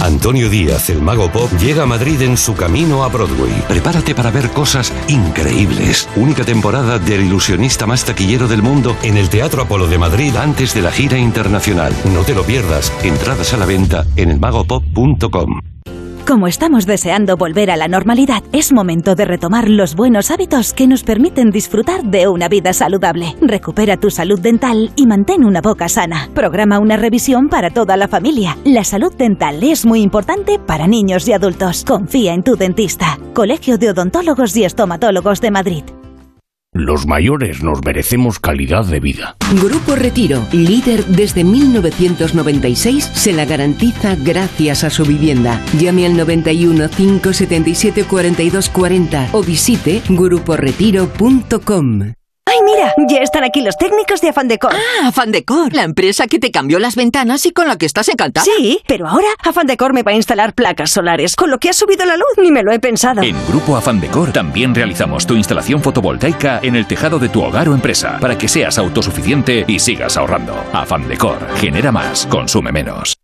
Antonio Díaz, el mago pop, llega a Madrid en su camino a Broadway. Prepárate para ver cosas increíbles. Única temporada del ilusionista más taquillero del mundo en el Teatro Apolo de Madrid antes de la gira internacional. No te lo pierdas. Entradas a la venta en elmagopop.com. Como estamos deseando volver a la normalidad, es momento de retomar los buenos hábitos que nos permiten disfrutar de una vida saludable. Recupera tu salud dental y mantén una boca sana. Programa una revisión para toda la familia. La salud dental es muy importante para niños y adultos. Confía en tu dentista. Colegio de Odontólogos y Estomatólogos de Madrid. Los mayores nos merecemos calidad de vida. Grupo Retiro, líder desde 1996, se la garantiza gracias a su vivienda. Llame al 91 577 4240 o visite gruporetiro.com. ¡Ay, mira! Ya están aquí los técnicos de Afan Decor. Ah, Afan Decor, la empresa que te cambió las ventanas y con la que estás encantada. Sí, pero ahora Afan Decor me va a instalar placas solares, con lo que ha subido la luz ni me lo he pensado. En Grupo Afan Decor también realizamos tu instalación fotovoltaica en el tejado de tu hogar o empresa para que seas autosuficiente y sigas ahorrando. Afan Decor, genera más, consume menos.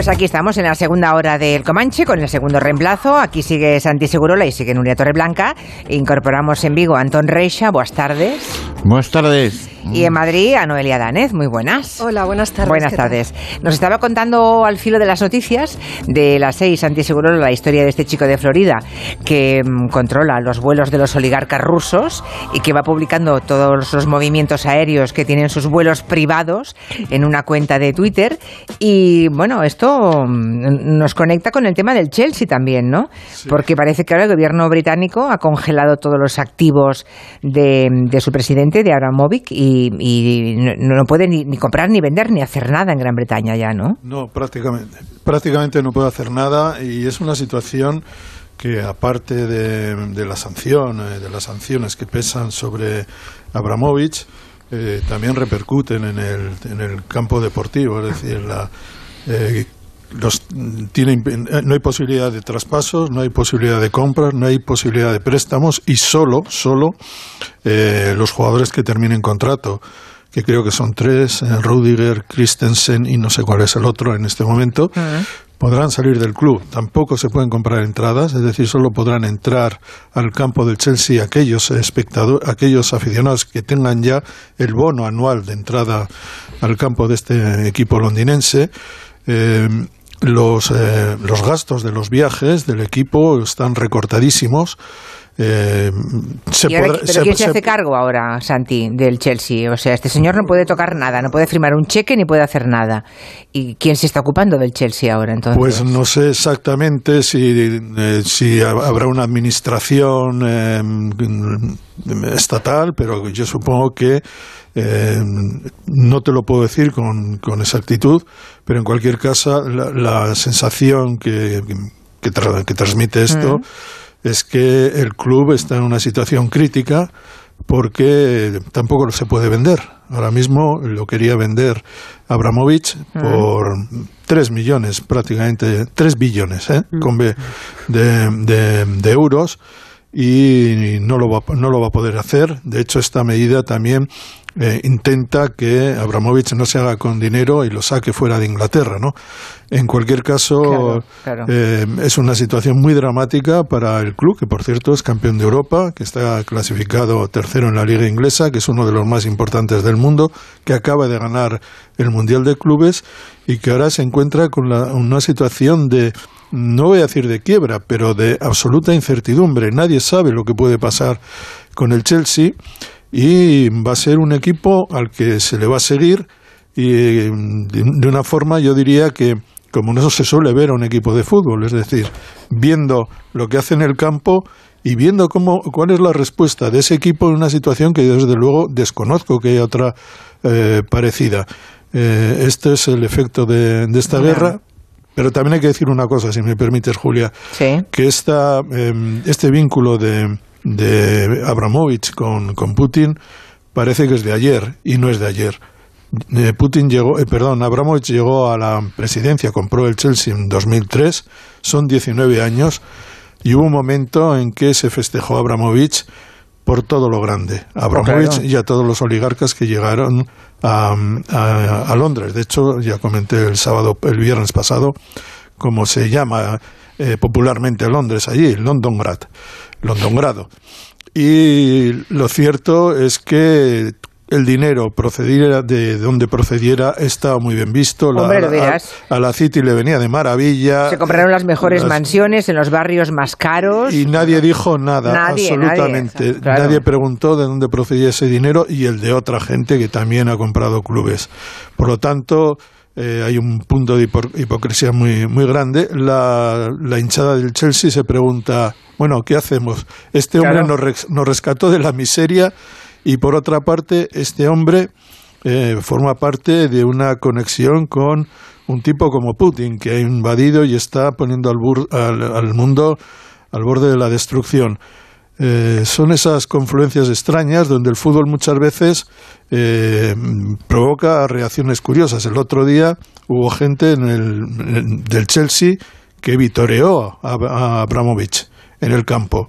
Pues aquí estamos en la segunda hora del Comanche con el segundo reemplazo. Aquí sigue Santi Segurola y sigue Nuria Torreblanca. Incorporamos en Vigo a Antón Reixa. Buenas tardes. Buenas tardes. Y en Madrid a Noelia Danez, muy buenas. Hola, buenas tardes. Buenas tardes. Nos estaba contando al filo de las noticias de las seis antiseguro la historia de este chico de Florida que mm, controla los vuelos de los oligarcas rusos y que va publicando todos los movimientos aéreos que tienen sus vuelos privados en una cuenta de Twitter. Y bueno, esto mm, nos conecta con el tema del Chelsea también, ¿no? Porque parece que ahora el gobierno británico ha congelado todos los activos de, de su presidente, de Abramovic, y y, no, puede ni, comprar, ni vender, ni hacer nada en Gran Bretaña ya, ¿no? No, prácticamente. Prácticamente no puede hacer nada y es una situación que aparte de, la sanción, eh, de las sanciones que pesan sobre Abramovich, eh, también repercuten en el, en el campo deportivo, es decir, la, eh, los, tiene, no hay posibilidad de traspasos, no hay posibilidad de compras, no hay posibilidad de préstamos y solo, solo eh, los jugadores que terminen contrato, que creo que son tres, eh, Rudiger, Christensen y no sé cuál es el otro en este momento, podrán salir del club. Tampoco se pueden comprar entradas, es decir, solo podrán entrar al campo del Chelsea aquellos espectadores, aquellos aficionados que tengan ya el bono anual de entrada al campo de este equipo londinense. Eh, los, eh, los gastos de los viajes del equipo están recortadísimos. Eh, pero ¿quién se, hace cargo ahora, Santi, del Chelsea? O sea, este señor no puede tocar nada, no puede firmar un cheque ni puede hacer nada. ¿Y quién se está ocupando del Chelsea ahora entonces? Pues no sé exactamente si, eh, si habrá una administración estatal, pero yo supongo que eh, no te lo puedo decir con, con, exactitud, pero en cualquier caso la, sensación que, que, transmite esto mm. Es que el club está en una situación crítica porque tampoco se puede vender. Ahora mismo lo quería vender Abramovich por 3 millones, prácticamente 3 billones ¿eh? De, de euros y no lo, va, no lo va a poder hacer. De hecho, esta medida también eh, intenta que Abramovich no se haga con dinero y lo saque fuera de Inglaterra, ¿no? En cualquier caso, eh, es una situación muy dramática para el club, que por cierto es campeón de Europa, que está clasificado tercero en la liga inglesa, que es uno de los más importantes del mundo, que acaba de ganar el Mundial de Clubes y que ahora se encuentra con una situación de no voy a decir de quiebra, pero de absoluta incertidumbre. Nadie sabe lo que puede pasar con el Chelsea y va a ser un equipo al que se le va a seguir y de una forma yo diría que como no se suele ver a un equipo de fútbol, es decir, viendo lo que hace en el campo y viendo cómo, cuál es la respuesta de ese equipo en una situación que desde luego desconozco que haya otra eh, parecida. Eh, este es el efecto de, esta guerra. Pero también hay que decir una cosa, si me permites, Julia, que esta, em, este vínculo de, de Abramovich con, con, Putin parece que es de ayer y no es de ayer. Eh, Putin llegó, eh, perdón, Abramovich llegó a la presidencia, compró el Chelsea en 2003, son 19 años, y hubo un momento en que se festejó Abramovich por todo lo grande. Abramovich y a todos los oligarcas que llegaron a, a, Londres. De hecho, ya comenté el sábado, el viernes pasado, como se llama eh, popularmente Londres allí, Londongrad, Londongrado. Y lo cierto es que el dinero procediera de donde procediera estaba muy bien visto. a, la City le venía de maravilla. Se compraron las mejores mansiones en los barrios más caros. Y nadie dijo nada, absolutamente. Nadie, preguntó de dónde procedía ese dinero y el de otra gente que también ha comprado clubes. Por lo tanto, eh, hay un punto de hipocresía muy, muy grande. La, hinchada del Chelsea se pregunta, bueno, ¿qué hacemos? Este hombre nos, nos rescató de la miseria y por otra parte, este hombre eh, forma parte de una conexión con un tipo como Putin, que ha invadido y está poniendo al, al, mundo al borde de la destrucción. Eh, son esas confluencias extrañas donde el fútbol muchas veces eh, provoca reacciones curiosas. El otro día hubo gente en el, del Chelsea que vitoreó a, a Abramovich en el campo.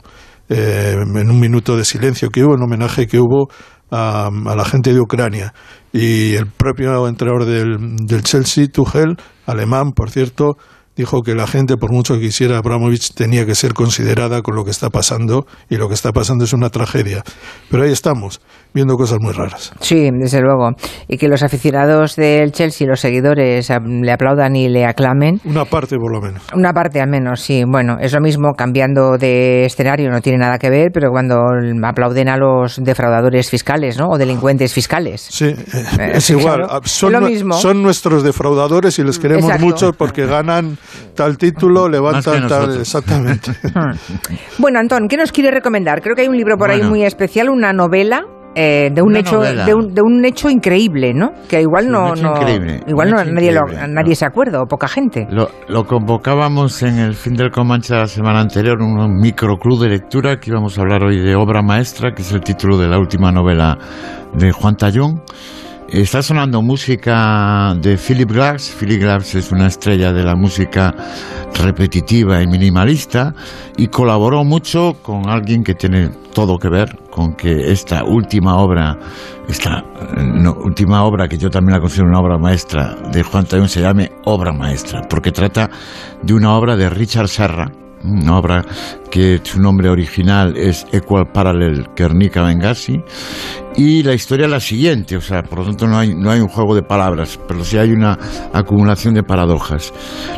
Eh, en un minuto de silencio que hubo, en homenaje que hubo a, la gente de Ucrania. Y el propio entrenador del, del Chelsea, Tuchel, alemán, por cierto, dijo que la gente, por mucho que quisiera Abramovich, tenía que ser considerada con lo que está pasando y lo que está pasando es una tragedia. Pero ahí estamos, viendo cosas muy raras. Sí, desde luego. Y que los aficionados del Chelsea, los seguidores, le aplaudan y le aclamen. Una parte, por lo menos. Una parte al menos, sí. Bueno, es lo mismo cambiando de escenario, no tiene nada que ver, pero cuando aplauden a los defraudadores fiscales, ¿no? O delincuentes fiscales. Sí, eh, eh, es igual. Son, lo mismo. son nuestros defraudadores y les queremos mucho porque ganan tal título, levantan tal. Exactamente. bueno, Antón, ¿qué nos quiere recomendar? Creo que hay un libro por ahí muy especial, una novela. Eh, de un hecho de un, de un, hecho increíble no que igual no, igual no nadie nadie se acuerda o poca gente. Lo, lo, convocábamos en el fin del Comanche la semana anterior un microclub de lectura que íbamos a hablar hoy de obra maestra que es el título de la última novela de Juan Tallón Está sonando música de Philip Glass. Philip Glass es una estrella de la música repetitiva y minimalista y colaboró mucho con alguien que tiene todo que ver con que esta última obra, esta última obra que yo también la considero una obra maestra de Juan Tayón se llame obra maestra, porque trata de una obra de Richard Serra, una obra que su nombre original es Equal Parallel Guernica Benghazi y la historia es la siguiente, o sea, por lo tanto no hay, no hay un juego de palabras, pero sí hay una acumulación de paradojas.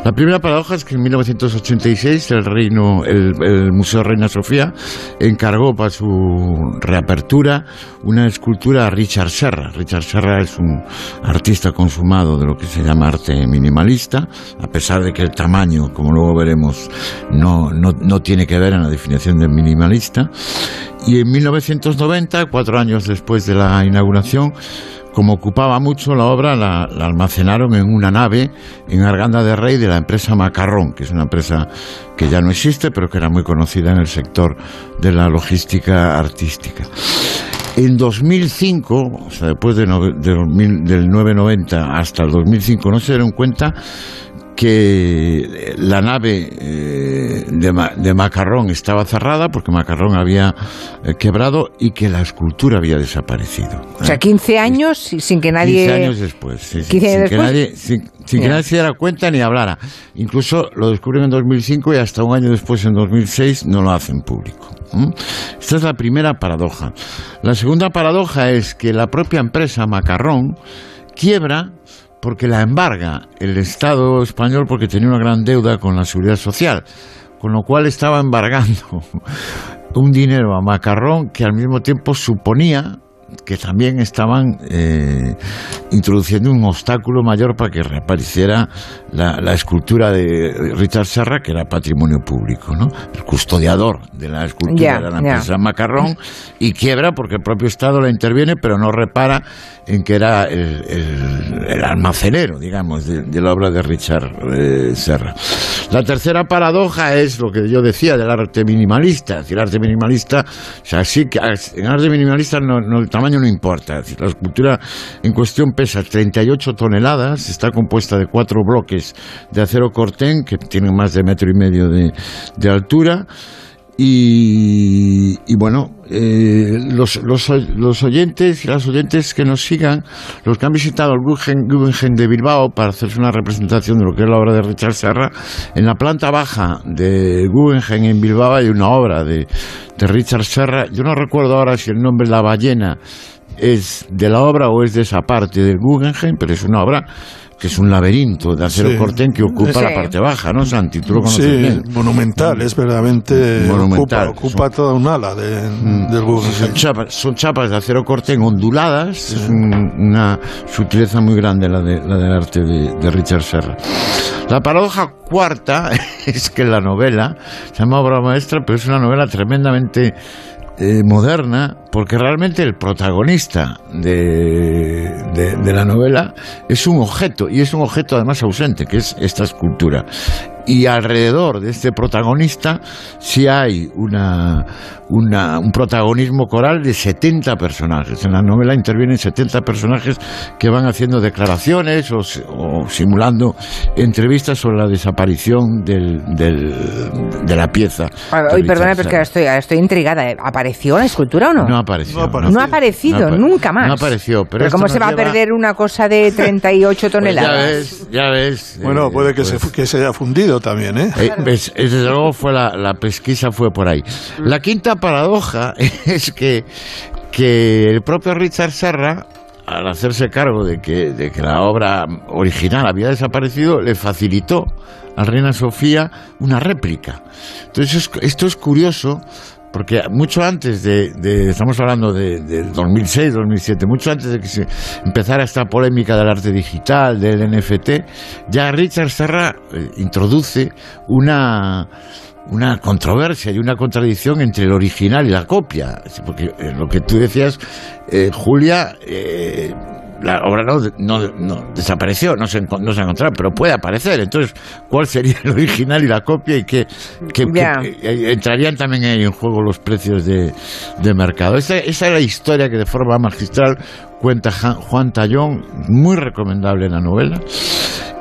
La primera paradoja es que en 1986 el, reino, el, Museo Reina Sofía encargó para su reapertura una escultura a Richard Serra. Richard Serra es un artista consumado de lo que se llama arte minimalista, a pesar de que el tamaño, como luego veremos, no, no, no tiene que ver en la definición de minimalista. Y en 1990, cuatro años después de la inauguración, como ocupaba mucho la obra, la, almacenaron en una nave en Arganda de Rey de la empresa Macarrón, que es una empresa que ya no existe, pero que era muy conocida en el sector de la logística artística. En 2005, o sea, después de del 990 hasta el 2005, no se dieron cuenta que la nave eh, de, Macarrón estaba cerrada porque Macarrón había eh, quebrado y que la escultura había desaparecido. O sea, 15 años sin que nadie... 15 años después, sin, Que nadie, sin, que nadie se diera cuenta ni hablara. Incluso lo descubren en 2005 y hasta un año después, en 2006, no lo hacen público. Esta es la primera paradoja. La segunda paradoja es que la propia empresa Macarrón quiebra porque la embarga el Estado español porque tenía una gran deuda con la seguridad social, con lo cual estaba embargando un dinero a Macarrón que al mismo tiempo suponía que también estaban eh, introduciendo un obstáculo mayor para que reapareciera la, escultura de Richard Serra, que era patrimonio público, ¿no? El custodiador de la escultura de la empresa Macarrón, y quiebra porque el propio Estado la interviene, pero no repara en que era el, almacenero, digamos, de, la obra de Richard eh, Serra. La tercera paradoja es lo que yo decía del arte minimalista. Es decir, el arte minimalista, o sea, sí que en arte minimalista no, el tamaño no importa. la escultura en cuestión pesa 38 toneladas, está compuesta de cuatro bloques de acero cortén que tienen más de metro y medio de altura. Y, bueno, eh, los, los, los, oyentes y las oyentes que nos sigan, los que han visitado el Guggenheim de Bilbao para hacerse una representación de lo que es la obra de Richard Serra, en la planta baja de Guggenheim en Bilbao hay una obra de, de Richard Serra. Yo no recuerdo ahora si el nombre La ballena es de la obra o es de esa parte del Guggenheim, pero es una obra que es un laberinto de acero corten que ocupa la parte baja, ¿no, Santi? Tú lo sí, monumental, es verdaderamente... Monumental. Ocupa, toda un ala de, mm. del Google. Son chapas, de acero corten onduladas, es una sutileza muy grande la, de, la del arte de, Richard Serra. La paradoja cuarta es que la novela se llama obra maestra, pero es una novela tremendamente eh, moderna, porque realmente el protagonista de, de, la novela es un objeto, y es un objeto además ausente, que es esta escultura y alrededor de este protagonista sí hay una, un protagonismo coral de 70 personajes. En la novela intervienen 70 personajes que van haciendo declaraciones o, simulando entrevistas sobre la desaparición del, de la pieza. Oye, perdona, porque estoy, estoy intrigada. ¿Apareció la escultura o no? No apareció. No, ha aparecido, nunca más. No apareció. Pero, ¿cómo se va a perder una cosa de 38 pues toneladas? ya ves, ya ves. Bueno, puede que, se, pues que se haya fundido también, ¿eh? eh desde luego fue la, pesquisa fue por ahí. La quinta paradoja es que, que el propio Richard Serra al hacerse cargo de que, de que la obra original había desaparecido, le facilitó a Reina Sofía una réplica. Entonces, esto es curioso porque mucho antes de, estamos hablando de, 2006, 2007, mucho antes de que se empezara esta polémica del arte digital, del NFT, ya Richard Serra eh, introduce una una controversia y una contradicción entre el original y la copia. Porque eh, lo que tú decías, eh, Julia, la obra no, desapareció, no se, no se ha encontrado, pero puede aparecer. Entonces, ¿cuál sería el original y la copia? Y que, eh, entrarían también ahí en juego los precios de, mercado. Esa, esa es la historia que de forma magistral cuenta Juan Tallón, muy recomendable la novela.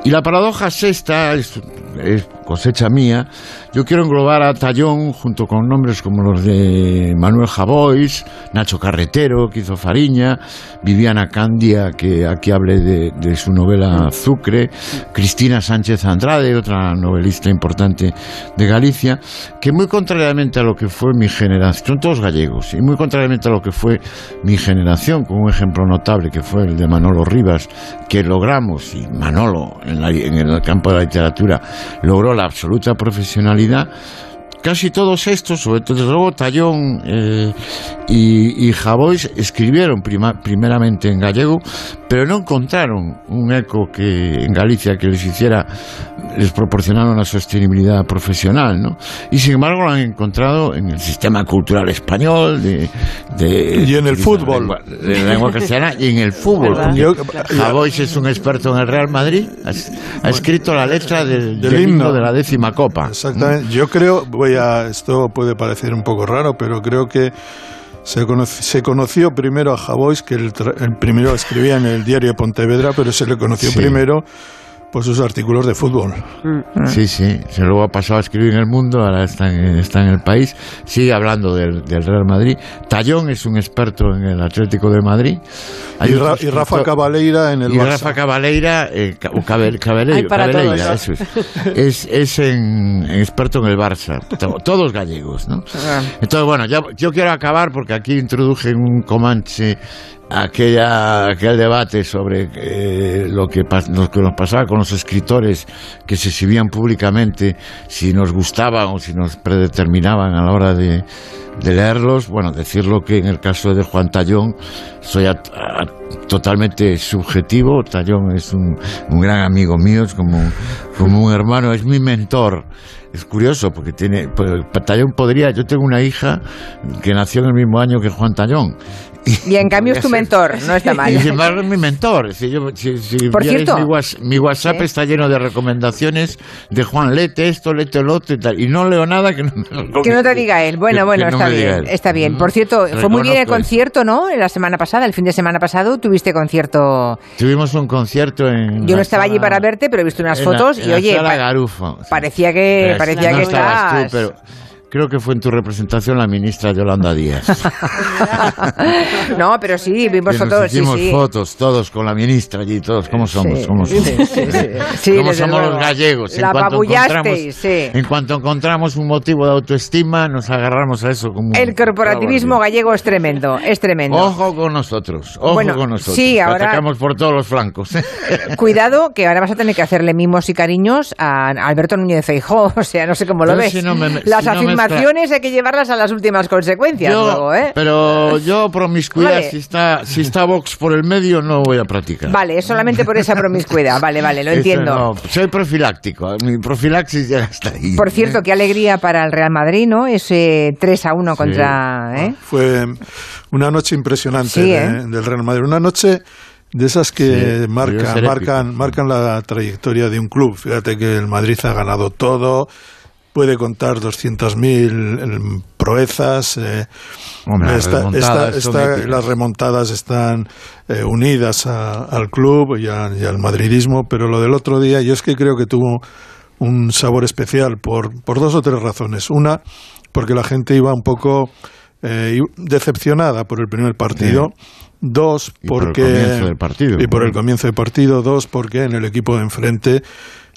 Y la paradoja sexta es, es cosecha mía, yo quiero englobar a Tallón junto con nombres como los de Manuel Javois, Nacho Carretero, que hizo Fariña, Viviana Candia, que aquí hablé de, su novela Sucre, Cristina Sánchez Andrade, otra novelista importante de Galicia, que muy contrariamente a lo que fue mi generación, son todos gallegos, y muy contrariamente a lo que fue mi generación, con un ejemplo notable que fue el de Manolo Rivas, que logramos, y Manolo en el campo de la literatura logró la absoluta profesionalidad, casi todos estos, sobre todo Tallón eh, y, y, Javois, escribieron primeramente en gallego, pero no encontraron un eco que en Galicia que les hiciera les proporcionaron una sostenibilidad profesional, ¿no? Y sin embargo lo han encontrado en el sistema cultural español, de, y en el fútbol, de la lengua castellana y en el fútbol. Javois es un experto en el Real Madrid, ha, escrito la letra del, himno de la décima copa. Exactamente. Yo creo, voy esto puede parecer un poco raro, pero creo que se, se, conoció primero a Javois, que el, primero escribía en el diario de Pontevedra, pero se le conoció primero pues sus artículos de fútbol. Mm. Sí, sí, se luego ha pasado a escribir en El Mundo, ahora está en, está en el país, sigue hablando del, Real Madrid. Tallón es un experto en el Atlético de Madrid. y, Rafa Cabaleira en el y Rafa Cabaleira, eh, Cabaleira, eso es, es, es en, experto en el Barça, todos gallegos, ¿no? Ah. Entonces, bueno, ya, yo quiero acabar porque aquí introduje un Comanche aquella, aquel debate sobre eh, lo, que, lo que nos pasaba con los escritores que se exhibían públicamente, si nos gustaban o si nos predeterminaban a la hora de, leerlos, bueno, decirlo que en el caso de Juan Tallón soy totalmente subjetivo, Tallón es un, un, gran amigo mío, es como, como un hermano, es mi mentor. Es curioso porque tiene, pues, Tallón podría, yo tengo una hija que nació en el mismo año que Juan Tallón y en cambio es tu mentor, no está mal. Y sin embargo es mi mentor. Si, yo, si, Por cierto, mi, WhatsApp está lleno de recomendaciones de Juan, lete esto, lete lo otro y tal. Y no leo nada que no, que no te diga él. Bueno, bueno, está bien, está bien. Por cierto, fue muy bien el concierto, ¿no? La semana pasada, el fin de semana pasado, tuviste concierto. Tuvimos un concierto en. Yo no estaba allí para verte, pero he visto unas fotos y oye. Parecía que, parecía que estabas. Creo que fue en tu representación la ministra Yolanda Díaz. no, pero sí, vimos fotos. Hicimos fotos todos con la ministra allí, todos. ¿Cómo somos? ¿Cómo somos? ¿Cómo somos los gallegos? La en sí. En cuanto encontramos un motivo de autoestima, nos agarramos a eso como. El corporativismo gallego es tremendo, es tremendo. Ojo con nosotros, ojo con nosotros. Sí, ahora. Atacamos por todos los flancos. Cuidado, que ahora vas a tener que hacerle mimos y cariños a Alberto Núñez de Feijó. O sea, no sé cómo lo ves. Las afirmaciones hay que llevarlas a las últimas consecuencias luego, ¿eh? Pero yo promiscuidad, si, está, si está Vox por el medio, no voy a practicar. Vale, es solamente por esa promiscuidad. Vale, vale, lo entiendo. No, soy profiláctico, mi profilaxis ya está ahí. Por cierto, qué alegría para el Real Madrid, ¿no? Ese 3 a 1 contra... ¿eh? Fue una noche impresionante ¿eh? del Real Madrid. Una noche de esas que marcan, marcan, marcan la trayectoria de un club. Fíjate que el Madrid ha ganado todo, puede contar 200.000 proezas. Eh, las remontadas están eh, unidas al club y, al madridismo, pero lo del otro día yo es que creo que tuvo un sabor especial por, por dos o tres razones. Una, porque la gente iba un poco eh, decepcionada por el primer partido. Dos, porque. Por el comienzo del partido. Y por el comienzo del partido. Dos, porque en el equipo de enfrente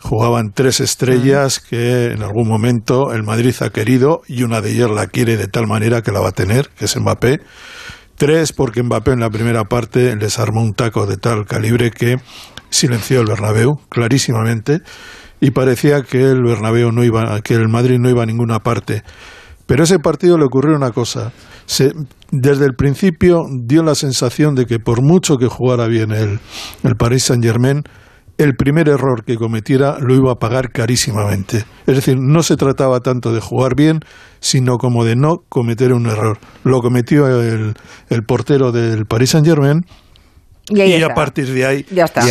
jugaban tres estrellas que en algún momento el Madrid ha querido y una de ellas la quiere de tal manera que la va a tener, que es Mbappé. Tres, porque Mbappé en la primera parte les armó un taco de tal calibre que silenció el Bernabéu clarísimamente y parecía que el Bernabéu no iba, que el Madrid no iba a ninguna parte. Pero ese partido le ocurrió una cosa. Se, desde el principio dio la sensación de que por mucho que jugara bien el, el Paris Saint Germain, el primer error que cometiera lo iba a pagar carísimamente. Es decir, no se trataba tanto de jugar bien, sino como de no cometer un error. Lo cometió el, portero del Paris Saint Germain. Y, a partir de ahí ya está.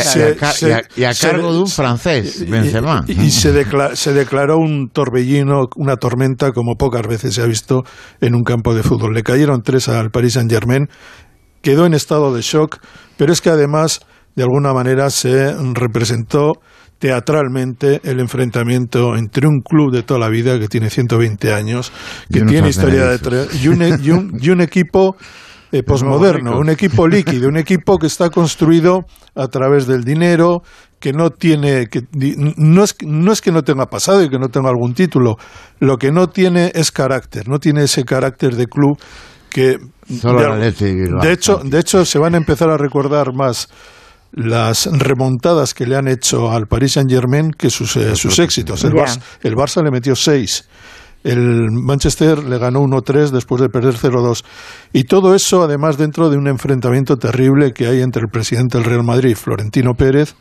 y, a, cargo de un francés, Benzema. Y, se, se declaró un torbellino, una tormenta como pocas veces se ha visto en un campo de fútbol. Le cayeron tres al Paris Saint Germain, quedó en estado de shock, pero es que además de alguna manera se representó teatralmente el enfrentamiento entre un club de toda la vida que tiene 120 años, que tiene historia de y un, y un, y un equipo eh, posmoderno, un equipo líquido, un equipo que está construido a través del dinero, que no tiene, que no es, no es que no tenga pasado y que no tenga algún título, lo que no tiene es carácter, no tiene ese carácter de club que de hecho, de hecho se van a empezar a recordar más las remontadas que le han hecho al Paris Saint Germain que sus, eh, sus éxitos. El, Barça, el Barça le metió seis. El Manchester le ganó 1-3 después de perder 0-2. Y todo eso, además, dentro de un enfrentamiento terrible que hay entre el presidente del Real Madrid, Florentino Pérez,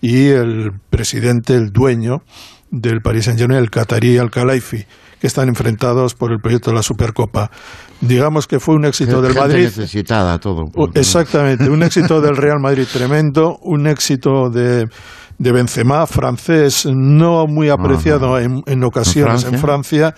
y el presidente, el dueño del Paris Saint-Germain, el catarí Al-Khelaifi que están enfrentados por el proyecto de la Supercopa. Digamos que fue un éxito del Madrid. necesitada todo. Exactamente, un éxito del Real Madrid tremendo, un éxito de, de Benzema, francés, no muy apreciado en, en, ocasiones ¿En Francia?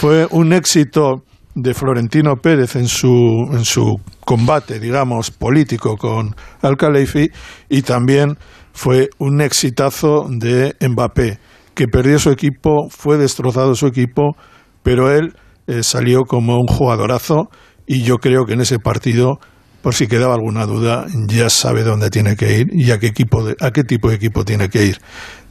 Fue un éxito de Florentino Pérez en su, en su combate, digamos, político con Al-Khalifi y también fue un exitazo de Mbappé, que perdió su equipo, fue destrozado su equipo, pero él eh, salió como un jugadorazo y yo creo que en ese partido, por si quedaba alguna duda, ya sabe dónde tiene que ir y a qué, equipo a qué tipo de equipo tiene que ir.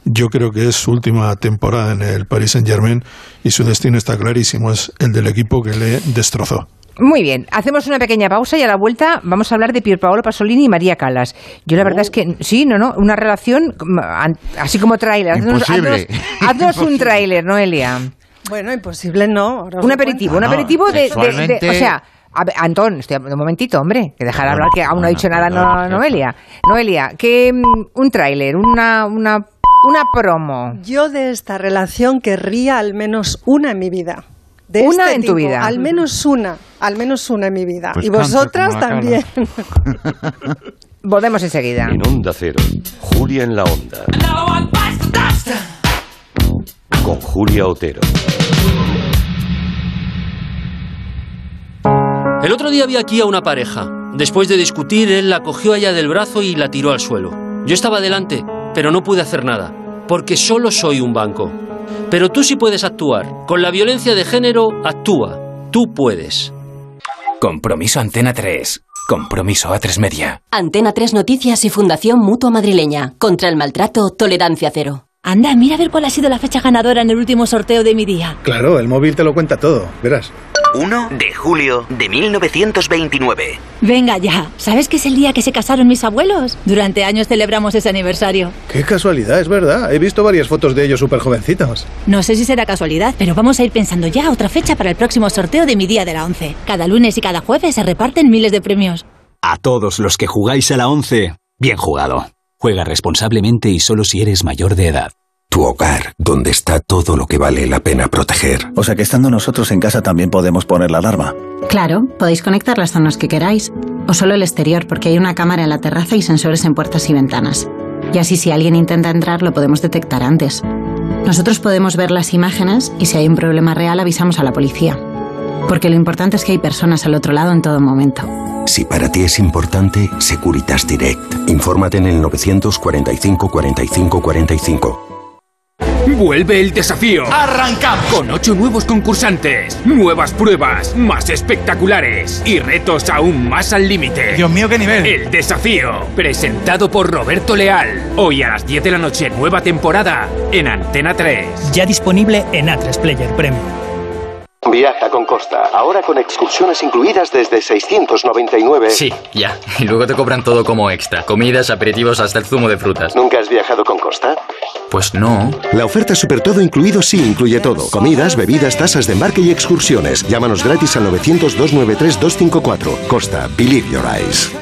Yo creo que es su última temporada en el Paris Saint Germain y su destino está clarísimo, es el del equipo que le destrozó. Muy bien, hacemos una pequeña pausa y a la vuelta vamos a hablar de Pierpaolo Pasolini y María Calas. Yo la verdad es que sí, no, no, una relación así como tráiler. Haznos, un tráiler, Noelia. Bueno, imposible no. Un aperitivo, un aperitivo de, o sea, Antón, un momentito, hombre, que dejar de hablar que aún no ha dicho nada Noelia. Noelia, que mm, un tráiler, una, una, una promo. Yo de esta relación querría al menos una en mi vida una este en tu vida. Al menos una, al menos una en mi vida. Pues y vosotras también. Volvemos enseguida. En Onda Cero, Julia en la Onda. Con Julia Otero. El otro día vi aquí a una pareja. Después de discutir, él la cogió allá del brazo y la tiró al suelo. Yo estaba delante, pero no pude hacer nada, porque solo soy un banco. Pero tú sí puedes actuar. Con la violencia de género, actúa. Tú puedes. Compromiso Antena 3. Compromiso A3 Media. Antena 3 Noticias y Fundación Mutua Madrileña. Contra el maltrato, tolerancia cero. Anda, mira a ver cuál ha sido la fecha ganadora en el último sorteo de mi día. Claro, el móvil te lo cuenta todo, verás. 1 de julio de 1929. Venga ya, ¿sabes que es el día que se casaron mis abuelos? Durante años celebramos ese aniversario. Qué casualidad, es verdad. He visto varias fotos de ellos súper jovencitos. No sé si será casualidad, pero vamos a ir pensando ya otra fecha para el próximo sorteo de mi día de la 11. Cada lunes y cada jueves se reparten miles de premios. A todos los que jugáis a la 11, bien jugado. Juega responsablemente y solo si eres mayor de edad. Tu hogar, donde está todo lo que vale la pena proteger. O sea que estando nosotros en casa también podemos poner la alarma. Claro, podéis conectar las zonas que queráis. O solo el exterior, porque hay una cámara en la terraza y sensores en puertas y ventanas. Y así si alguien intenta entrar lo podemos detectar antes. Nosotros podemos ver las imágenes y si hay un problema real avisamos a la policía. Porque lo importante es que hay personas al otro lado en todo momento. Si para ti es importante, Securitas Direct. Infórmate en el 945 45 45. Vuelve el desafío. ¡Arrancamos! Con ocho nuevos concursantes, nuevas pruebas, más espectaculares y retos aún más al límite. Dios mío, qué nivel. El desafío, presentado por Roberto Leal. Hoy a las 10 de la noche, nueva temporada en Antena 3. Ya disponible en A3 Player Premium. Viaja con Costa, ahora con excursiones incluidas desde 699. Sí, ya. Y luego te cobran todo como extra. Comidas, aperitivos, hasta el zumo de frutas. ¿Nunca has viajado con Costa? Pues no. La oferta Super Todo Incluido sí incluye todo. Comidas, bebidas, tasas de embarque y excursiones. Llámanos gratis al 900-293-254. Costa, Believe Your Eyes.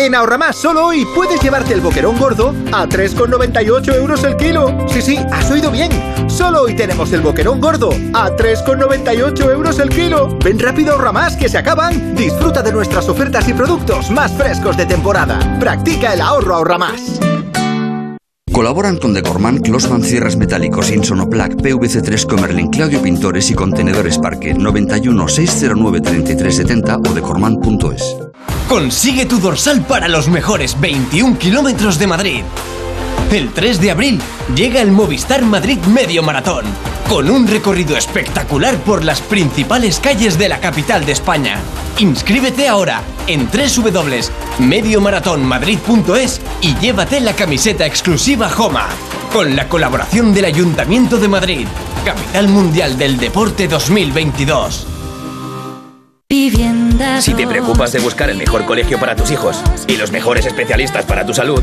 En Ahorramás solo hoy puedes llevarte el boquerón gordo a 3,98 euros el kilo. Sí, sí, has oído bien. Solo hoy tenemos el boquerón gordo a 3,98 euros el kilo. Ven rápido Ahorramás que se acaban. Disfruta de nuestras ofertas y productos más frescos de temporada. Practica el ahorro Ahorramás. Colaboran con Decorman, Closman Cierres Metálicos, Insonoplac, PVC3 Comerlin, Claudio Pintores y Contenedores Parque 91 609 3370 o decorman.es. Consigue tu dorsal para los mejores 21 kilómetros de Madrid. El 3 de abril llega el Movistar Madrid Medio Maratón, con un recorrido espectacular por las principales calles de la capital de España. Inscríbete ahora en www.mediomaratonmadrid.es y llévate la camiseta exclusiva Joma, con la colaboración del Ayuntamiento de Madrid, Capital Mundial del Deporte 2022. Si te preocupas de buscar el mejor colegio para tus hijos y los mejores especialistas para tu salud,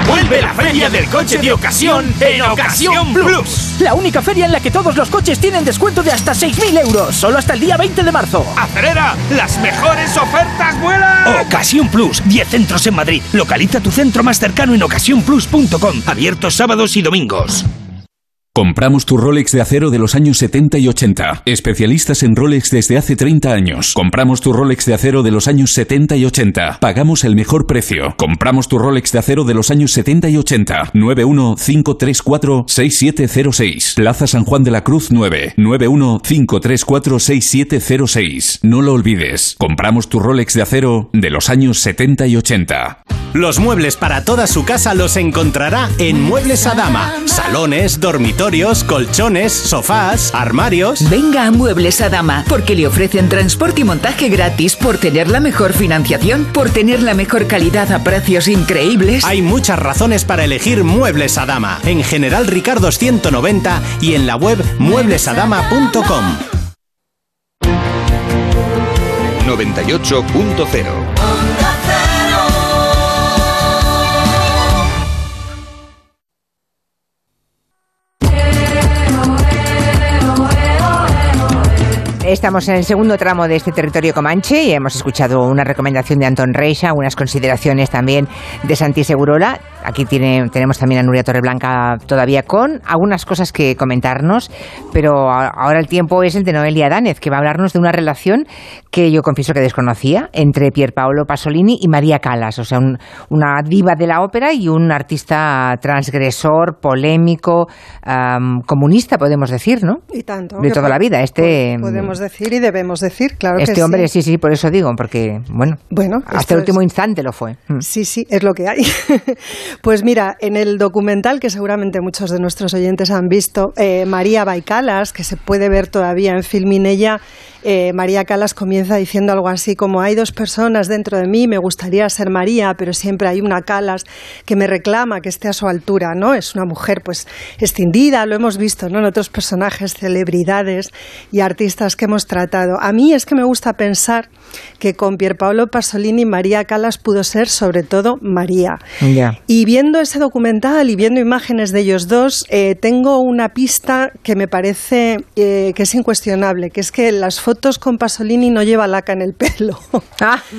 Vuelve la feria del coche de ocasión en Ocasión Plus. La única feria en la que todos los coches tienen descuento de hasta 6.000 euros. Solo hasta el día 20 de marzo. ¡Acelera! ¡Las mejores ofertas vuelan! Ocasión Plus. 10 centros en Madrid. Localiza tu centro más cercano en ocasiónplus.com. Abiertos sábados y domingos. Compramos tu Rolex de acero de los años 70 y 80. Especialistas en Rolex desde hace 30 años. Compramos tu Rolex de acero de los años 70 y 80. Pagamos el mejor precio. Compramos tu Rolex de acero de los años 70 y 80. 915346706. Plaza San Juan de la Cruz 9. 915346706. No lo olvides. Compramos tu Rolex de acero de los años 70 y 80. Los muebles para toda su casa los encontrará en Muebles Adama. Salones, dormitorios, colchones, sofás, armarios. Venga a Muebles Adama, porque le ofrecen transporte y montaje gratis por tener la mejor financiación, por tener la mejor calidad a precios increíbles. Hay muchas razones para elegir Muebles Adama. En General Ricardo 190 y en la web mueblesadama.com. 98.0 Estamos en el segundo tramo de este territorio comanche y hemos escuchado una recomendación de Anton Reixa, unas consideraciones también de Santi Segurola. Aquí tiene, tenemos también a Nuria Torreblanca todavía con algunas cosas que comentarnos, pero ahora el tiempo es el de Noelia Danez, que va a hablarnos de una relación que yo confieso que desconocía entre Pierpaolo Pasolini y María Calas, o sea, una diva de la ópera y un artista transgresor, polémico, comunista, podemos decir, ¿no? Y tanto. De toda la vida. Este podemos decir y debemos decir, claro este que hombre, sí. sí, por eso digo, porque, bueno, bueno hasta el último instante lo fue. Mm. Sí, sí, es lo que hay. pues mira, en el documental que seguramente muchos de nuestros oyentes han visto, eh, María Baicalas, que se puede ver todavía en Filminella, eh, María Calas comienza diciendo algo así como hay dos personas dentro de mí, me gustaría ser María, pero siempre hay una Calas que me reclama que esté a su altura, ¿no? Es una mujer pues extendida, lo hemos visto, ¿no? En otros personajes, celebridades y artistas que hemos tratado. A mí es que me gusta pensar que con Pierpaolo Pasolini María Calas pudo ser sobre todo María. Y viendo ese documental y viendo imágenes de ellos dos, eh, tengo una pista que me parece eh, que es incuestionable, que es que las fotos con Pasolini no lleva laca en el pelo. Ah.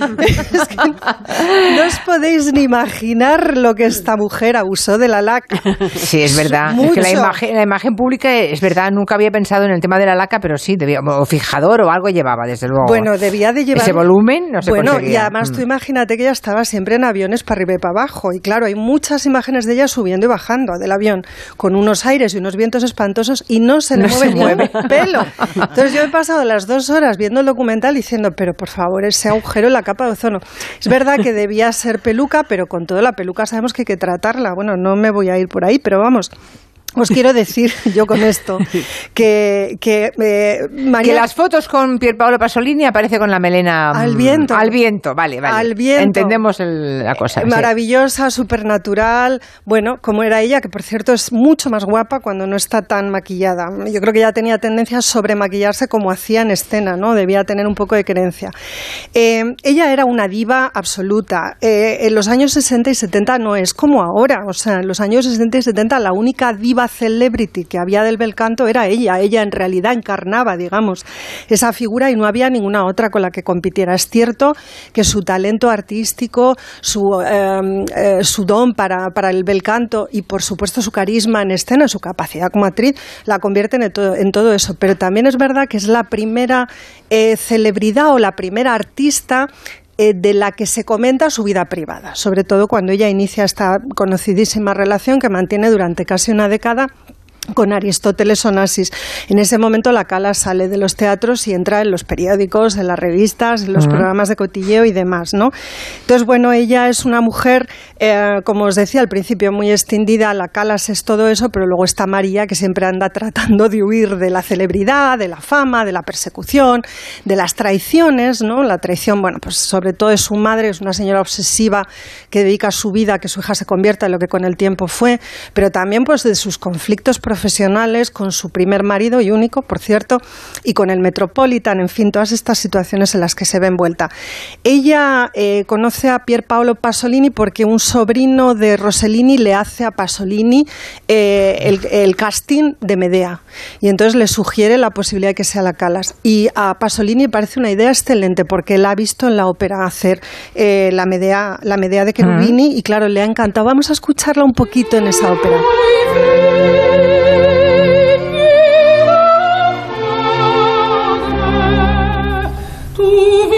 no os podéis ni imaginar lo que esta mujer abusó de la laca. Sí, es verdad. Es que la imagen, la imagen pública, es verdad, nunca había pensado en el tema de la laca, pero sí, debía, o fijador o algo llevaba, desde luego. Bueno, debía de llevar... Ese volumen no se Bueno, y además tú mm. imagínate que ella estaba siempre en aviones para arriba y para abajo. Y claro, hay muchas imágenes de ella subiendo y bajando del avión, con unos aires y unos vientos espantosos y no se le mueve ni un pelo. Entonces yo he pasado las dos horas viendo el documental diciendo, pero por favor, ese agujero en la capa de ozono. Es verdad que debía ser peluca, pero con toda la peluca sabemos que hay que tratarla. Bueno, no me voy a ir por ahí, pero vamos. Os quiero decir yo con esto que, que eh, María... Que las fotos con Pierpaolo Pasolini aparece con la melena... Mm, al viento. Al viento, vale, vale. Al viento. Entendemos la cosa. Maravillosa, supernatural. Bueno, como era ella, que por cierto es mucho más guapa cuando no está tan maquillada. Yo creo que ya tenía tendencia a sobremaquillarse como hacía en escena, ¿no? Debía tener un poco de creencia. Eh, ella era una diva absoluta. Eh, en los años 60 y 70 no es como ahora. O sea, en los años 60 y 70 la única diva celebrity que había del bel canto era ella. Ella en realidad encarnaba, digamos, esa figura y no había ninguna otra con la que compitiera. Es cierto que su talento artístico, su, em, eh, su don para, el bel canto y, por supuesto, su carisma en escena, su capacidad como actriz, la convierten en todo, en todo eso. Pero también es verdad que es la primera eh, celebridad o la primera artista eh, de la que se comenta su vida privada, sobre todo cuando ella inicia esta conocidísima relación que mantiene durante casi una década con Aristóteles Onassis. En ese momento la Cala sale de los teatros y entra en los periódicos, en las revistas, en los programas de cotilleo y demás, ¿no? Entonces, bueno, ella es una mujer, eh, como os decía al principio, muy extendida, la Calas es todo eso, pero luego está María, que siempre anda tratando de huir de la celebridad, de la fama, de la persecución, de las traiciones, ¿no? La traición, bueno, pues sobre todo es su madre, es una señora obsesiva que dedica su vida a que su hija se convierta en lo que con el tiempo fue, pero también pues de sus conflictos profesionales, con su primer marido y único, por cierto, y con el Metropolitan, en fin, todas estas situaciones en las que se ve envuelta. Ella eh, conoce a Pier Paolo Pasolini porque un sobrino de Rossellini le hace a Pasolini eh, el, el casting de Medea y entonces le sugiere la posibilidad de que sea la Calas. Y a Pasolini parece una idea excelente porque él ha visto en la ópera hacer eh, la, Medea, la Medea de Cherubini y claro, le ha encantado. Vamos a escucharla un poquito en esa ópera. move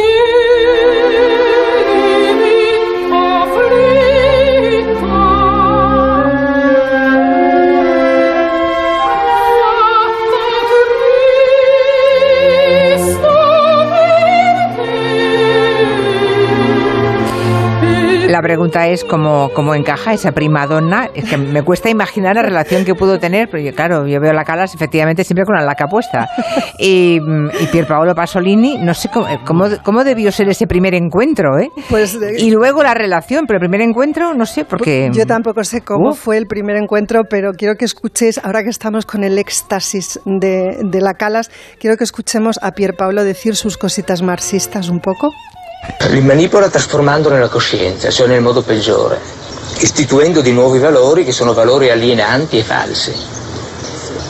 La pregunta es cómo, cómo encaja esa prima donna. Es que me cuesta imaginar la relación que pudo tener, porque claro, yo veo la Calas efectivamente siempre con la laca puesta. Y, y Pierpaolo Pasolini, no sé cómo, cómo, cómo debió ser ese primer encuentro, ¿eh? Pues de- Y luego la relación, pero el primer encuentro, no sé, porque... Yo tampoco sé cómo fue el primer encuentro, pero quiero que escuchéis, ahora que estamos con el éxtasis de, de la Calas, quiero que escuchemos a Pierpaolo decir sus cositas marxistas un poco. Li manipola trasformando nella coscienza, cioè nel modo peggiore, istituendo di nuovi valori che sono valori alienanti e falsi.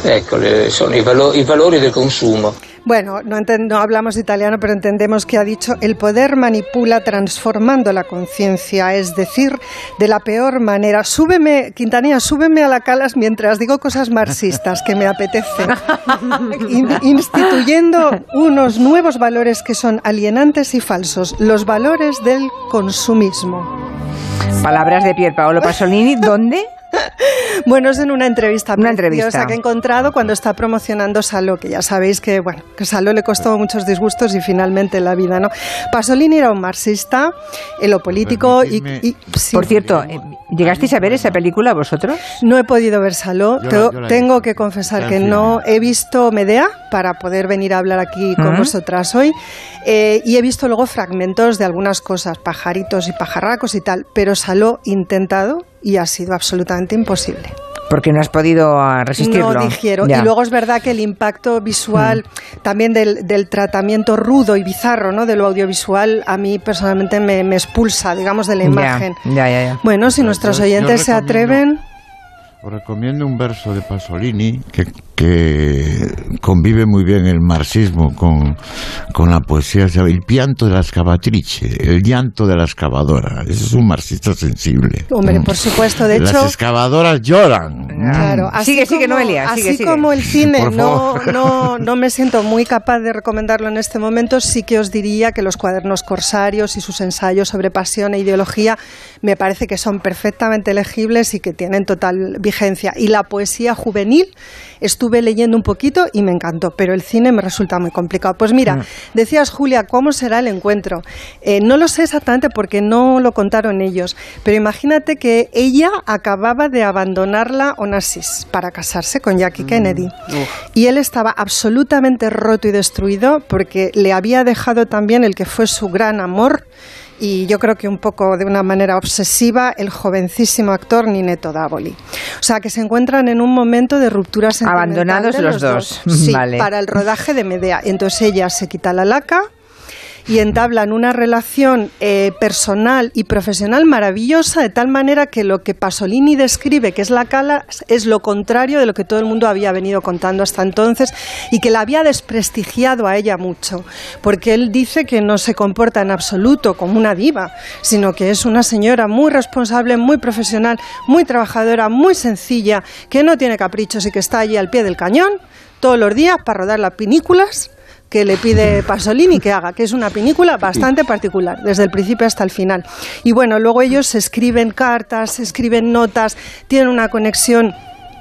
Ecco, sono i, valo- i valori del consumo. Bueno, no, hablamos italiano, pero entendemos que ha dicho el poder manipula transformando la conciencia, es decir, de la peor manera. Súbeme, Quintanilla, súbeme a la calas mientras digo cosas marxistas que me apetece. In- instituyendo unos nuevos valores que son alienantes y falsos, los valores del consumismo. Palabras de Pierpaolo Pasolini, ¿dónde? Bueno, es en una entrevista Una entrevista. que he encontrado cuando está promocionando Saló, que ya sabéis que, bueno, que Saló le costó muchos disgustos y finalmente la vida, ¿no? Pasolini era un marxista en lo político y, y- sí. Por cierto, eh, ¿llegasteis a ver esa película vosotros? No he podido ver Saló. Yo la- Tengo, yo que confesar que no he visto Medea para poder venir a hablar aquí con vosotras hoy. Eh, y he visto luego fragmentos de algunas cosas, pajaritos y pajarracos y tal. Pero Saló intentado y ha sido absolutamente imposible. Porque no has podido ah, resistirlo. No digiero. Ya. Y luego es verdad que el impacto visual, también del, del tratamiento rudo y bizarro ¿no? de lo audiovisual, a mí personalmente me, me expulsa, digamos, de la imagen. Ya, ya, ya. Bueno, si nuestros yo- yo oyentes se atreven. Os recomiendo un verso de Pasolini que, que convive muy bien el marxismo con, con la poesía. El pianto de la excavatrice, el llanto de la excavadora. Ese es un marxista sensible. Hombre, por supuesto, de Las hecho. excavadoras lloran. Claro, así Sigue, sigue, como, Noelia, sigue, así sigue. como el cine no, no, no me siento muy capaz de recomendarlo en este momento, sí que os diría que los cuadernos corsarios y sus ensayos sobre pasión e ideología me parece que son perfectamente legibles y que tienen total vigencia. Y la poesía juvenil estuve leyendo un poquito y me encantó, pero el cine me resulta muy complicado. Pues mira, Mm. decías Julia, ¿cómo será el encuentro? Eh, no lo sé exactamente porque no lo contaron ellos, pero imagínate que ella acababa de abandonarla Onassis para casarse con Jackie Kennedy. Y él estaba absolutamente roto y destruido porque le había dejado también el que fue su gran amor y yo creo que un poco de una manera obsesiva el jovencísimo actor Nineto Davoli. O sea, que se encuentran en un momento de ruptura sentimental Abandonados de los dos. Sí, Vale. para el rodaje de Medea. Entonces ella se quita la laca y entablan una relación eh, personal y profesional maravillosa de tal manera que lo que Pasolini describe que es la cala es lo contrario de lo que todo el mundo había venido contando hasta entonces y que la había desprestigiado a ella mucho. Porque él dice que no se comporta en absoluto como una diva sino que es una señora muy responsable muy profesional muy trabajadora muy sencilla que no tiene caprichos y que está allí al pie del cañón todos los días para rodar las pinículas que le pide Pasolini que haga, que es una película bastante particular, desde el principio hasta el final. Y bueno, luego ellos escriben cartas, se escriben notas, tienen una conexión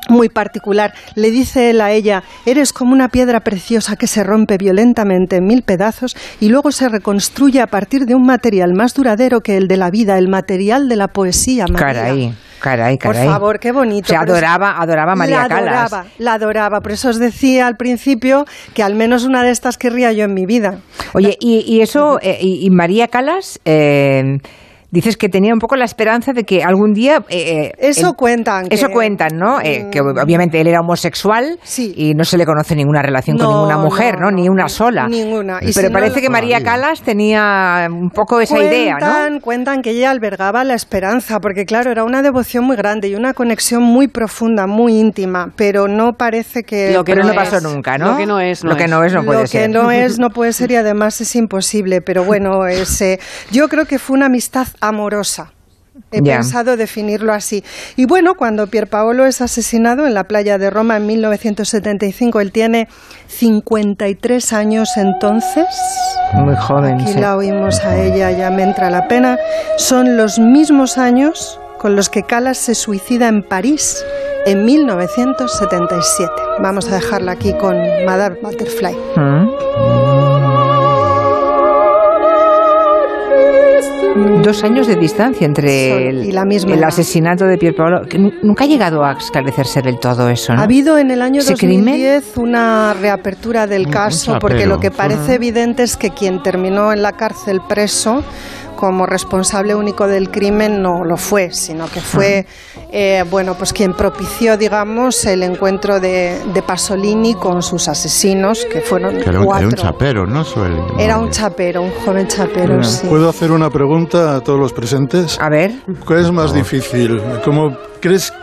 muy particular. Le dice él a ella, eres como una piedra preciosa que se rompe violentamente en mil pedazos y luego se reconstruye a partir de un material más duradero que el de la vida, el material de la poesía. María. Caray, caray, Por caray. favor, qué bonito. Se Por adoraba, adoraba a María la Calas. adoraba, la adoraba. Por eso os decía al principio que al menos una de estas querría yo en mi vida. Oye, y, y eso, eh, y, y María Calas, eh, dices que tenía un poco la esperanza de que algún día... eh, eh, Eso él- cuentan. Eso que- cuentan, ¿no? Eh, que Mm. obviamente él era homosexual y no se le conoce ninguna relación con ninguna mujer, ¿no? no, Ni una sola. Ninguna. Y Pero si parece lo- que María Calas tenía un poco esa idea, ¿no? Cuentan, cuentan que ella albergaba la esperanza, porque claro, era una devoción muy grande y una conexión muy profunda, muy íntima, pero no parece que... Lo que Pero no no pasó es. nunca, ¿no? Lo que no es, no Lo que no es, no puede Lo ser. que no es, no puede ser y además es imposible, pero bueno, es, eh, yo creo que fue una amistad amorosa. He pensado definirlo así. Y bueno, cuando Pierpaolo es asesinado en la playa de Roma en 1975, él tiene 53 años entonces. Muy joven, Aquí sí. la oímos a ella, ya me entra la pena. Son los mismos años con los que Calas se suicida en París en 1977. Vamos a dejarla aquí con Madame Butterfly. Dos años de distancia entre el, y la misma el edad. asesinato de Pier Paolo. que nunca ha llegado a esclarecerse del todo eso, ¿no? Ha habido en el año ¿Ese crimen? 2010 una reapertura del caso porque lo que parece evidente es que quien terminó en la cárcel preso como responsable único del crimen no lo fue, sino que fue eh, bueno pues quien propició digamos el encuentro de, de Pasolini con sus asesinos que fueron Que era un, era un cuatro. chapero, ¿no? Suele- Era un chapero, un joven chapero, sí. ¿Puedo hacer una pregunta a todos los presentes? A ver. ¿Cuál es más difícil? ¿Cómo crees,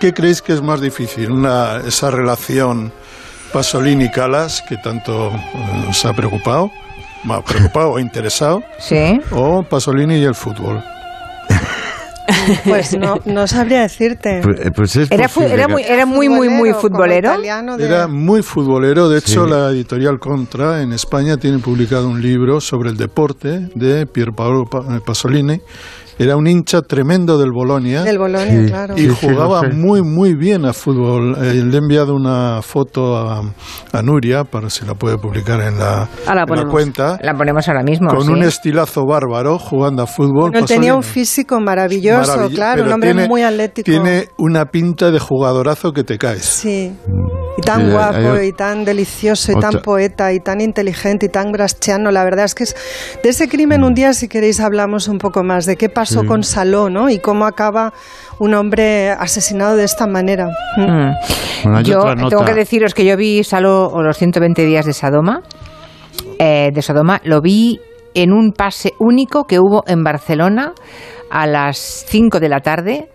¿Qué creéis que es más difícil? Una, esa relación Pasolini-Calas que tanto eh, os ha preocupado, más preocupado o interesado, Sí. o Pasolini y el fútbol. Pues no, no sabría decirte. Pues, eh, pues es Era, fu- muy, era muy, muy, muy futbolero. Era muy futbolero, de hecho Sí. la editorial Contra en España tiene publicado un libro sobre el deporte de Pierpaolo Pa- eh, Pasolini. Era un hincha tremendo del Bolonia. Del Bolonia, Sí. claro. Y Sí, sí, jugaba sé. muy, muy bien a fútbol. Eh, le he enviado una foto a, a Nuria para si la puede publicar en la, Ahora en la cuenta. La ponemos ahora mismo. Con sí. un estilazo bárbaro jugando a fútbol. Bueno, tenía un físico maravilloso, Maravilloso, claro, un hombre tiene- muy atlético. Tiene una pinta de jugadorazo que te caes. Sí. Y tan Sí, hay- guapo, hay- y tan delicioso, y Otra- tan poeta, y tan inteligente, y tan braschiano. La verdad es que es de ese crimen un día, si queréis, hablamos un poco más de qué pasó Sí. con Saló, ¿no? Y cómo acaba un hombre asesinado de esta manera. Mm. Bueno, hay yo otra nota. tengo que deciros que yo vi Salo o los 120 días de Sodoma. eh, de Sodoma lo vi en un pase único que hubo en Barcelona a las 5 de la tarde.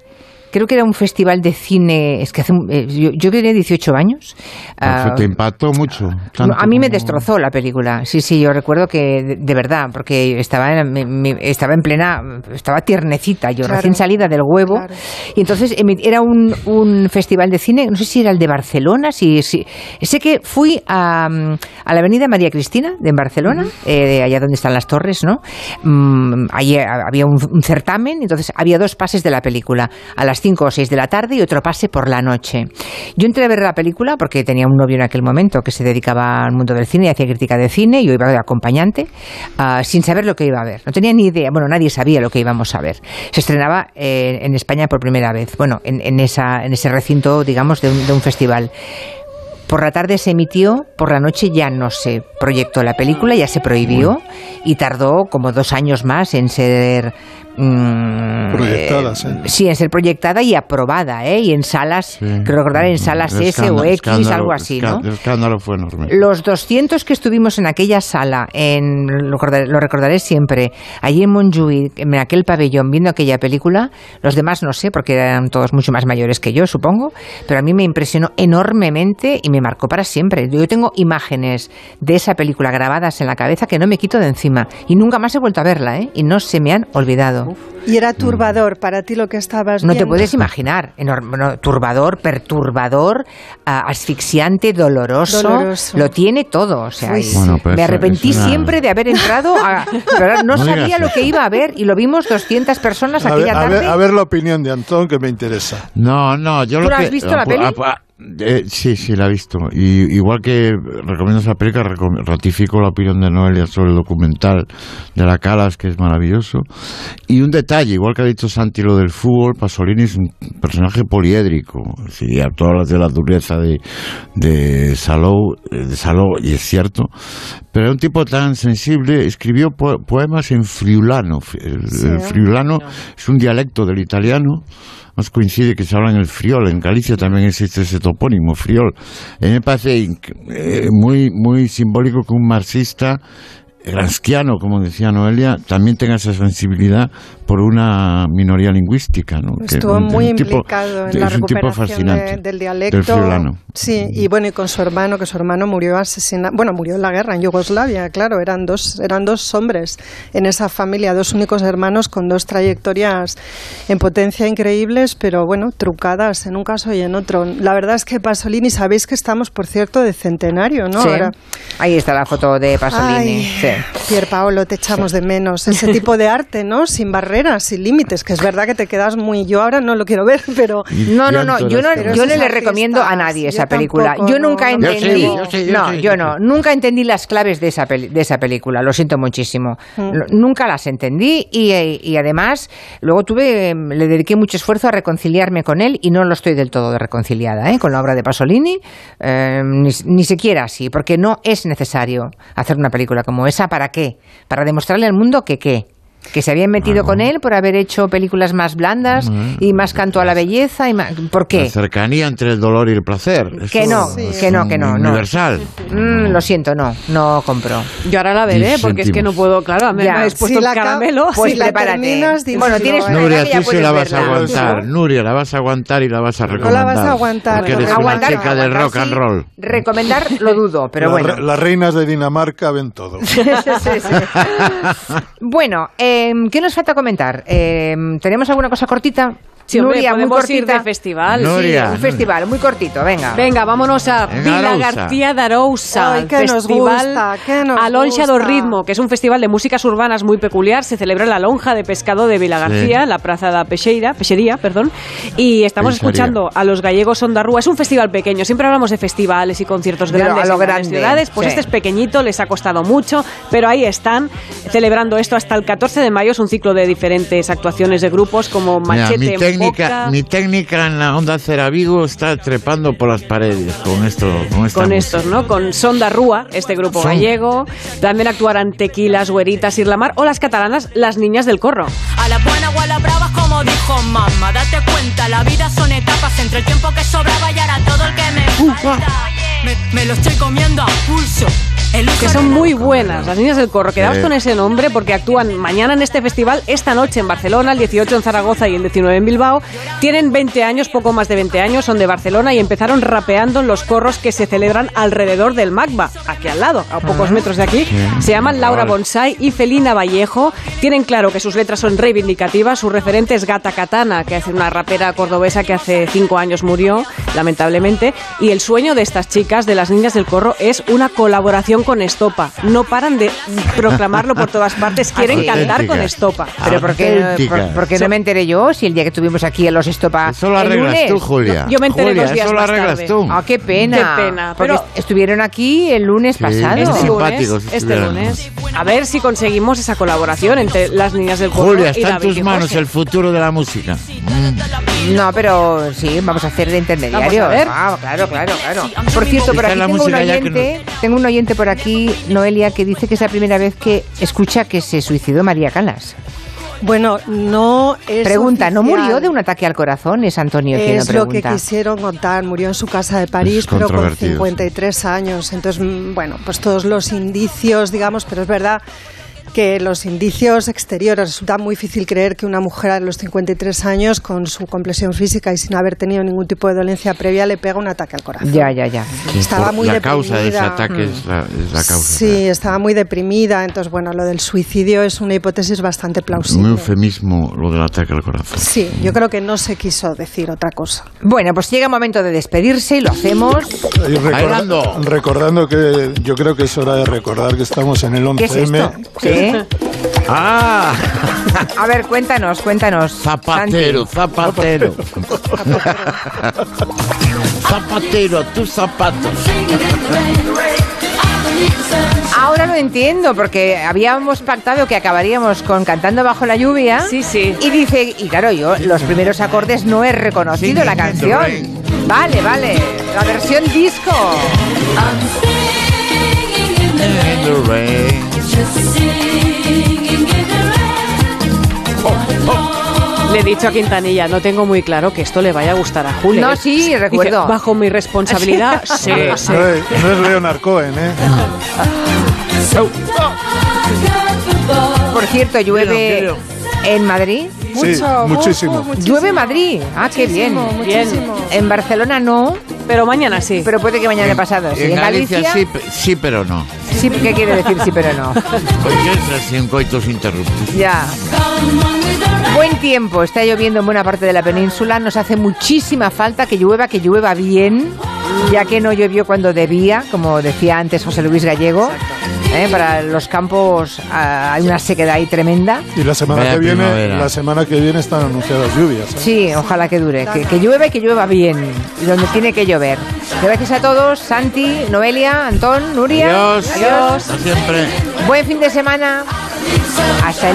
Creo que era un festival de cine. Es que hace. eh, yo, yo tenía 18 años. Ah, Te impactó mucho. tanto a mí me destrozó la película. Sí, sí, yo recuerdo que de, de verdad, porque estaba en, me- me- estaba en plena, estaba tiernecita, yo Claro. recién salida del huevo. Y entonces emi- era un, un festival de cine, no sé si era el de Barcelona, si, si- sé que fui a, mm, a la Avenida María Cristina de en Barcelona, eh, de allá donde están las torres, ¿no? Mm, allí había un, un certamen, entonces había dos pases de la película, a las 5 o 6 de la tarde y otro pase por la noche. Yo entré a ver la película porque tenía un novio en aquel momento que se dedicaba al mundo del cine y hacía crítica de cine, y yo iba de acompañante, ah, sin saber lo que iba a ver. No tenía ni idea, bueno, nadie sabía lo que íbamos a ver. Se estrenaba eh, en España por primera vez, bueno, en, en esa, en ese recinto, digamos, de un, de un festival. Por la tarde se emitió, por la noche ya no se proyectó la película, ya se prohibió y tardó como dos años más en ser mm, Proyectadas, eh, ¿eh? sí, en ser proyectada y aprobada, ¿eh? Y en salas, creo recordar en salas El S o X, algo así, ¿no? El escándalo fue enorme. Los 200 que estuvimos en aquella sala, en, lo, recordaré, lo recordaré siempre, allí en Montjuïc, en aquel pabellón, viendo aquella película, los demás no sé, porque eran todos mucho más mayores que yo, supongo, pero a mí me impresionó enormemente y me marcó para siempre. Yo tengo imágenes de esa película grabadas en la cabeza que no me quito de encima y nunca más he vuelto a verla, ¿eh? Y no se me han olvidado. здоров. Y era turbador para ti lo que estabas No te viendo. puedes imaginar. Enorme, no, turbador, perturbador, ah, asfixiante, doloroso, Doloroso. Lo tiene todo. O sea, sí. Bueno, pues me arrepentí una- siempre de haber entrado. A, pero no, No sabía lo que iba a ver y lo vimos 200 personas A ver, aquella a, tarde. ver, a ver la opinión de Antón que me interesa. No, no, yo ¿Tú lo que... has visto la ah, peli? ah, ah, Eh, sí, sí, la he visto. Y, igual que recomiendo esa película, ratifico la opinión de Noelia sobre el documental de la Calas, que es maravilloso. Y un detalle, igual que ha dicho Santi lo del fútbol, Pasolini es un personaje poliédrico. Sí, a todas las de la dureza de, de Salou, eh, de Salou, y es cierto. Pero era un tipo tan sensible, escribió po- poemas en friulano. El, Sí, el friulano es un dialecto del italiano más coincide que se habla en el friol. En Galicia también existe ese topónimo, friol. A mí me parece eh, muy, muy simbólico que un marxista gramsciano, como decía Noelia, también tenga esa sensibilidad por una minoría lingüística. ¿no? Estuvo muy tipo- implicado en es la un tipo recuperación de- del dialecto. Del friulano. Sí, y bueno, y con su hermano, que su hermano murió asesinado, bueno, murió en la guerra en Yugoslavia, claro, eran dos, eran dos hombres en esa familia, dos únicos hermanos con dos trayectorias en potencia increíbles, pero bueno, trucadas en un caso y en otro. La verdad es que Pasolini, sabéis que estamos, por cierto, de centenario, ¿no? Sí. Ahora, Ahí está la foto de Pasolini. Ay, Sí. Pier Paolo, te echamos de menos. Ese tipo de arte, ¿no? Sin barreras, sin límites, que es verdad que te quedas muy... Yo ahora no lo quiero ver, pero... No, no, no, yo no, yo no le recomiendo a nadie esa yo película. tampoco, yo nunca no. Yo sí, entendí, yo sí, yo no, sí, yo yo no, nunca entendí las claves de esa peli- de esa película. Lo siento muchísimo. Lo- Nunca las entendí y, eh, y además luego tuve, eh, le dediqué mucho esfuerzo a reconciliarme con él y no lo estoy del todo reconciliada, ¿eh? Con la obra de Pasolini, eh, ni, ni siquiera así, porque no es necesario hacer una película como esa. ¿Para qué? Para demostrarle al mundo que qué. Que se habían metido con él por haber hecho películas más blandas Bueno. y más canto a la belleza. Y más, ¿Por qué? La cercanía entre el dolor y el placer. Que no, es que no, que no, no. Universal. Mm, lo siento, no, no compro. Yo ahora la veré, porque es que no puedo, claro, me, Ya. me habéis puesto Si la el ca- caramelo. pues Si la prepárate. terminas, Bueno, tienes una Nuria, tú sí la vas a aguantar. Nuria, la vas a aguantar y la vas a recomendar. vas a aguantar, Porque eres porque una aguantar, chica del aguantar, rock and sí. roll. Recomendar lo dudo, pero La bueno. las reinas de Dinamarca ven todo. Sí, sí, sí. Bueno, eh, ¿qué nos falta comentar? Eh, ¿Tenemos alguna cosa cortita? Sí, hombre, Nuria, muy ir de festival. Sí, un festival muy cortito, venga. Venga, vámonos a Vila. García de Arousa, Ay, el que nos festival nos Alonxa do. Ritmo, que es un festival de músicas urbanas muy peculiar. Se celebra en la lonja de pescado de Vila Sí. García, en la Plaza da Peixeira, Peixería, perdón. Y estamos escuchando a los gallegos Ondarrúa. Es un festival pequeño. Siempre hablamos de festivales y conciertos grandes a lo en grandes ciudades. Pues sí. este es pequeñito, les ha costado mucho, pero ahí están celebrando esto hasta el 14 de mayo. Es un ciclo de diferentes actuaciones de grupos como Mira, Machete mi en técnica, Boca. mi técnica en la onda Cera Vigo está trepando por las paredes con esto, con esta con música. estos, ¿no? Con Sonda Rúa, este grupo Son- gallego. También actuarán Tequilas, Güeritas, Irlamar o las catalanas, las Niñas del Corro. A la buena o a la brava, como dijo mamá. Date cuenta, la vida son etapas entre el tiempo que sobraba y ahora todo el que me falta. Me, me lo estoy comiendo a pulso. Que son muy buenas, las Niñas del Corro. Quedaos Sí. con ese nombre porque actúan mañana en este festival, esta noche en Barcelona, el 18 en Zaragoza y el 19 en Bilbao. Tienen 20 años, poco más de 20 años, son de Barcelona y empezaron rapeando en los corros que se celebran alrededor del Magba, aquí al lado, a pocos metros de aquí. Se llaman Laura Bonsai y Felina Vallejo. Tienen claro que sus letras son reivindicativas. Su referente es Gata Katana, que hace una rapera cordobesa que hace cinco años murió, lamentablemente. Y el sueño de estas chicas, de las niñas del corro, es una colaboración con Estopa. No paran de proclamarlo por todas partes. Quieren Auténtica. cantar con Estopa. Pero ¿por qué, por- por qué no me enteré yo si el día que tuvimos aquí a los Estopa Eso lo arreglas lunes? tú, Julia. No, yo me enteré Julia, dos días eso lo más arreglas tarde. tú. Ah, qué pena. Qué pena, Porque pero- estuvieron aquí el lunes Sí, pasado. Este simpáticos lunes, este lunes. A ver si conseguimos esa colaboración entre las niñas del corro Julia, y está en tus manos el futuro de la música. No, pero sí, vamos a hacer de intermediarios. Vamos a ver. Ah, claro, claro, claro. Por cierto, por aquí tengo un oyente, tengo un oyente por aquí, Noelia, que dice que es la primera vez que escucha que se suicidó María Calas. Bueno, no es Pregunta, ¿no oficial. murió de un ataque al corazón? Es Antonio quien Es lo que quisieron contar. Murió en su casa de París, pero con controvertido, 53 años. Entonces, mm, bueno, pues todos los indicios, digamos, pero es verdad que los indicios exteriores resulta muy difícil creer que una mujer a los 53 años con su complexión física y sin haber tenido ningún tipo de dolencia previa le pega un ataque al corazón. Ya, ya, ya. Estaba muy la causa de ese deprimida. ataque es la, es la causa. Sí, estaba muy deprimida, entonces bueno, lo del suicidio es una hipótesis bastante Un plausible. eufemismo lo del ataque al corazón. Sí, yo creo que no se quiso decir otra cosa. Bueno, pues llega el momento de despedirse y lo hacemos. Y recorda- recordando que yo creo que es hora de recordar que estamos en el 11M. ¿Qué es esto? ¿Sí? ¡Ah! A ver, cuéntanos, cuéntanos. Zapatero, Santi. zapatero. zapatero, tus zapatos. Ahora lo entiendo, porque habíamos pactado que acabaríamos con Cantando bajo la lluvia. Sí, sí. Y dice, y claro, yo los primeros acordes no he reconocido la canción. Vale, vale. La versión disco. Le he dicho a Quintanilla, no tengo muy claro que esto le vaya a gustar a Julio. No, sí, recuerdo. Bajo mi responsabilidad, sí, sí. No es, no es Leonard Cohen, ¿eh? Por cierto, llueve Quiero, en Madrid. Sí, muchísimo. Llueve en Madrid. Ah, qué bien. muchísimo. En Barcelona no. Pero mañana sí. Pero puede que mañana pasado. Sí. En En Galicia Galicia. sí, sí, pero no. Sí, ¿qué quiere decir sí, pero no? Porque es así en coitos interruptos. Ya. Buen tiempo, está lloviendo en buena parte de la península. Nos hace muchísima falta que llueva, que llueva bien, ya que no llovió cuando debía, como decía antes José Luis Gallego. ¿eh? Para los campos ah, hay una sequedad ahí tremenda. Y la semana Vaya que viene, primavera. la semana que viene están anunciadas lluvias. ¿eh? Sí, ojalá que dure, que, que llueva y que llueva bien, y donde tiene que llover. Gracias a todos, Santi, Noelia, Antón, Nuria. Adiós. Adiós. Hasta siempre. Buen fin de semana. Hasta el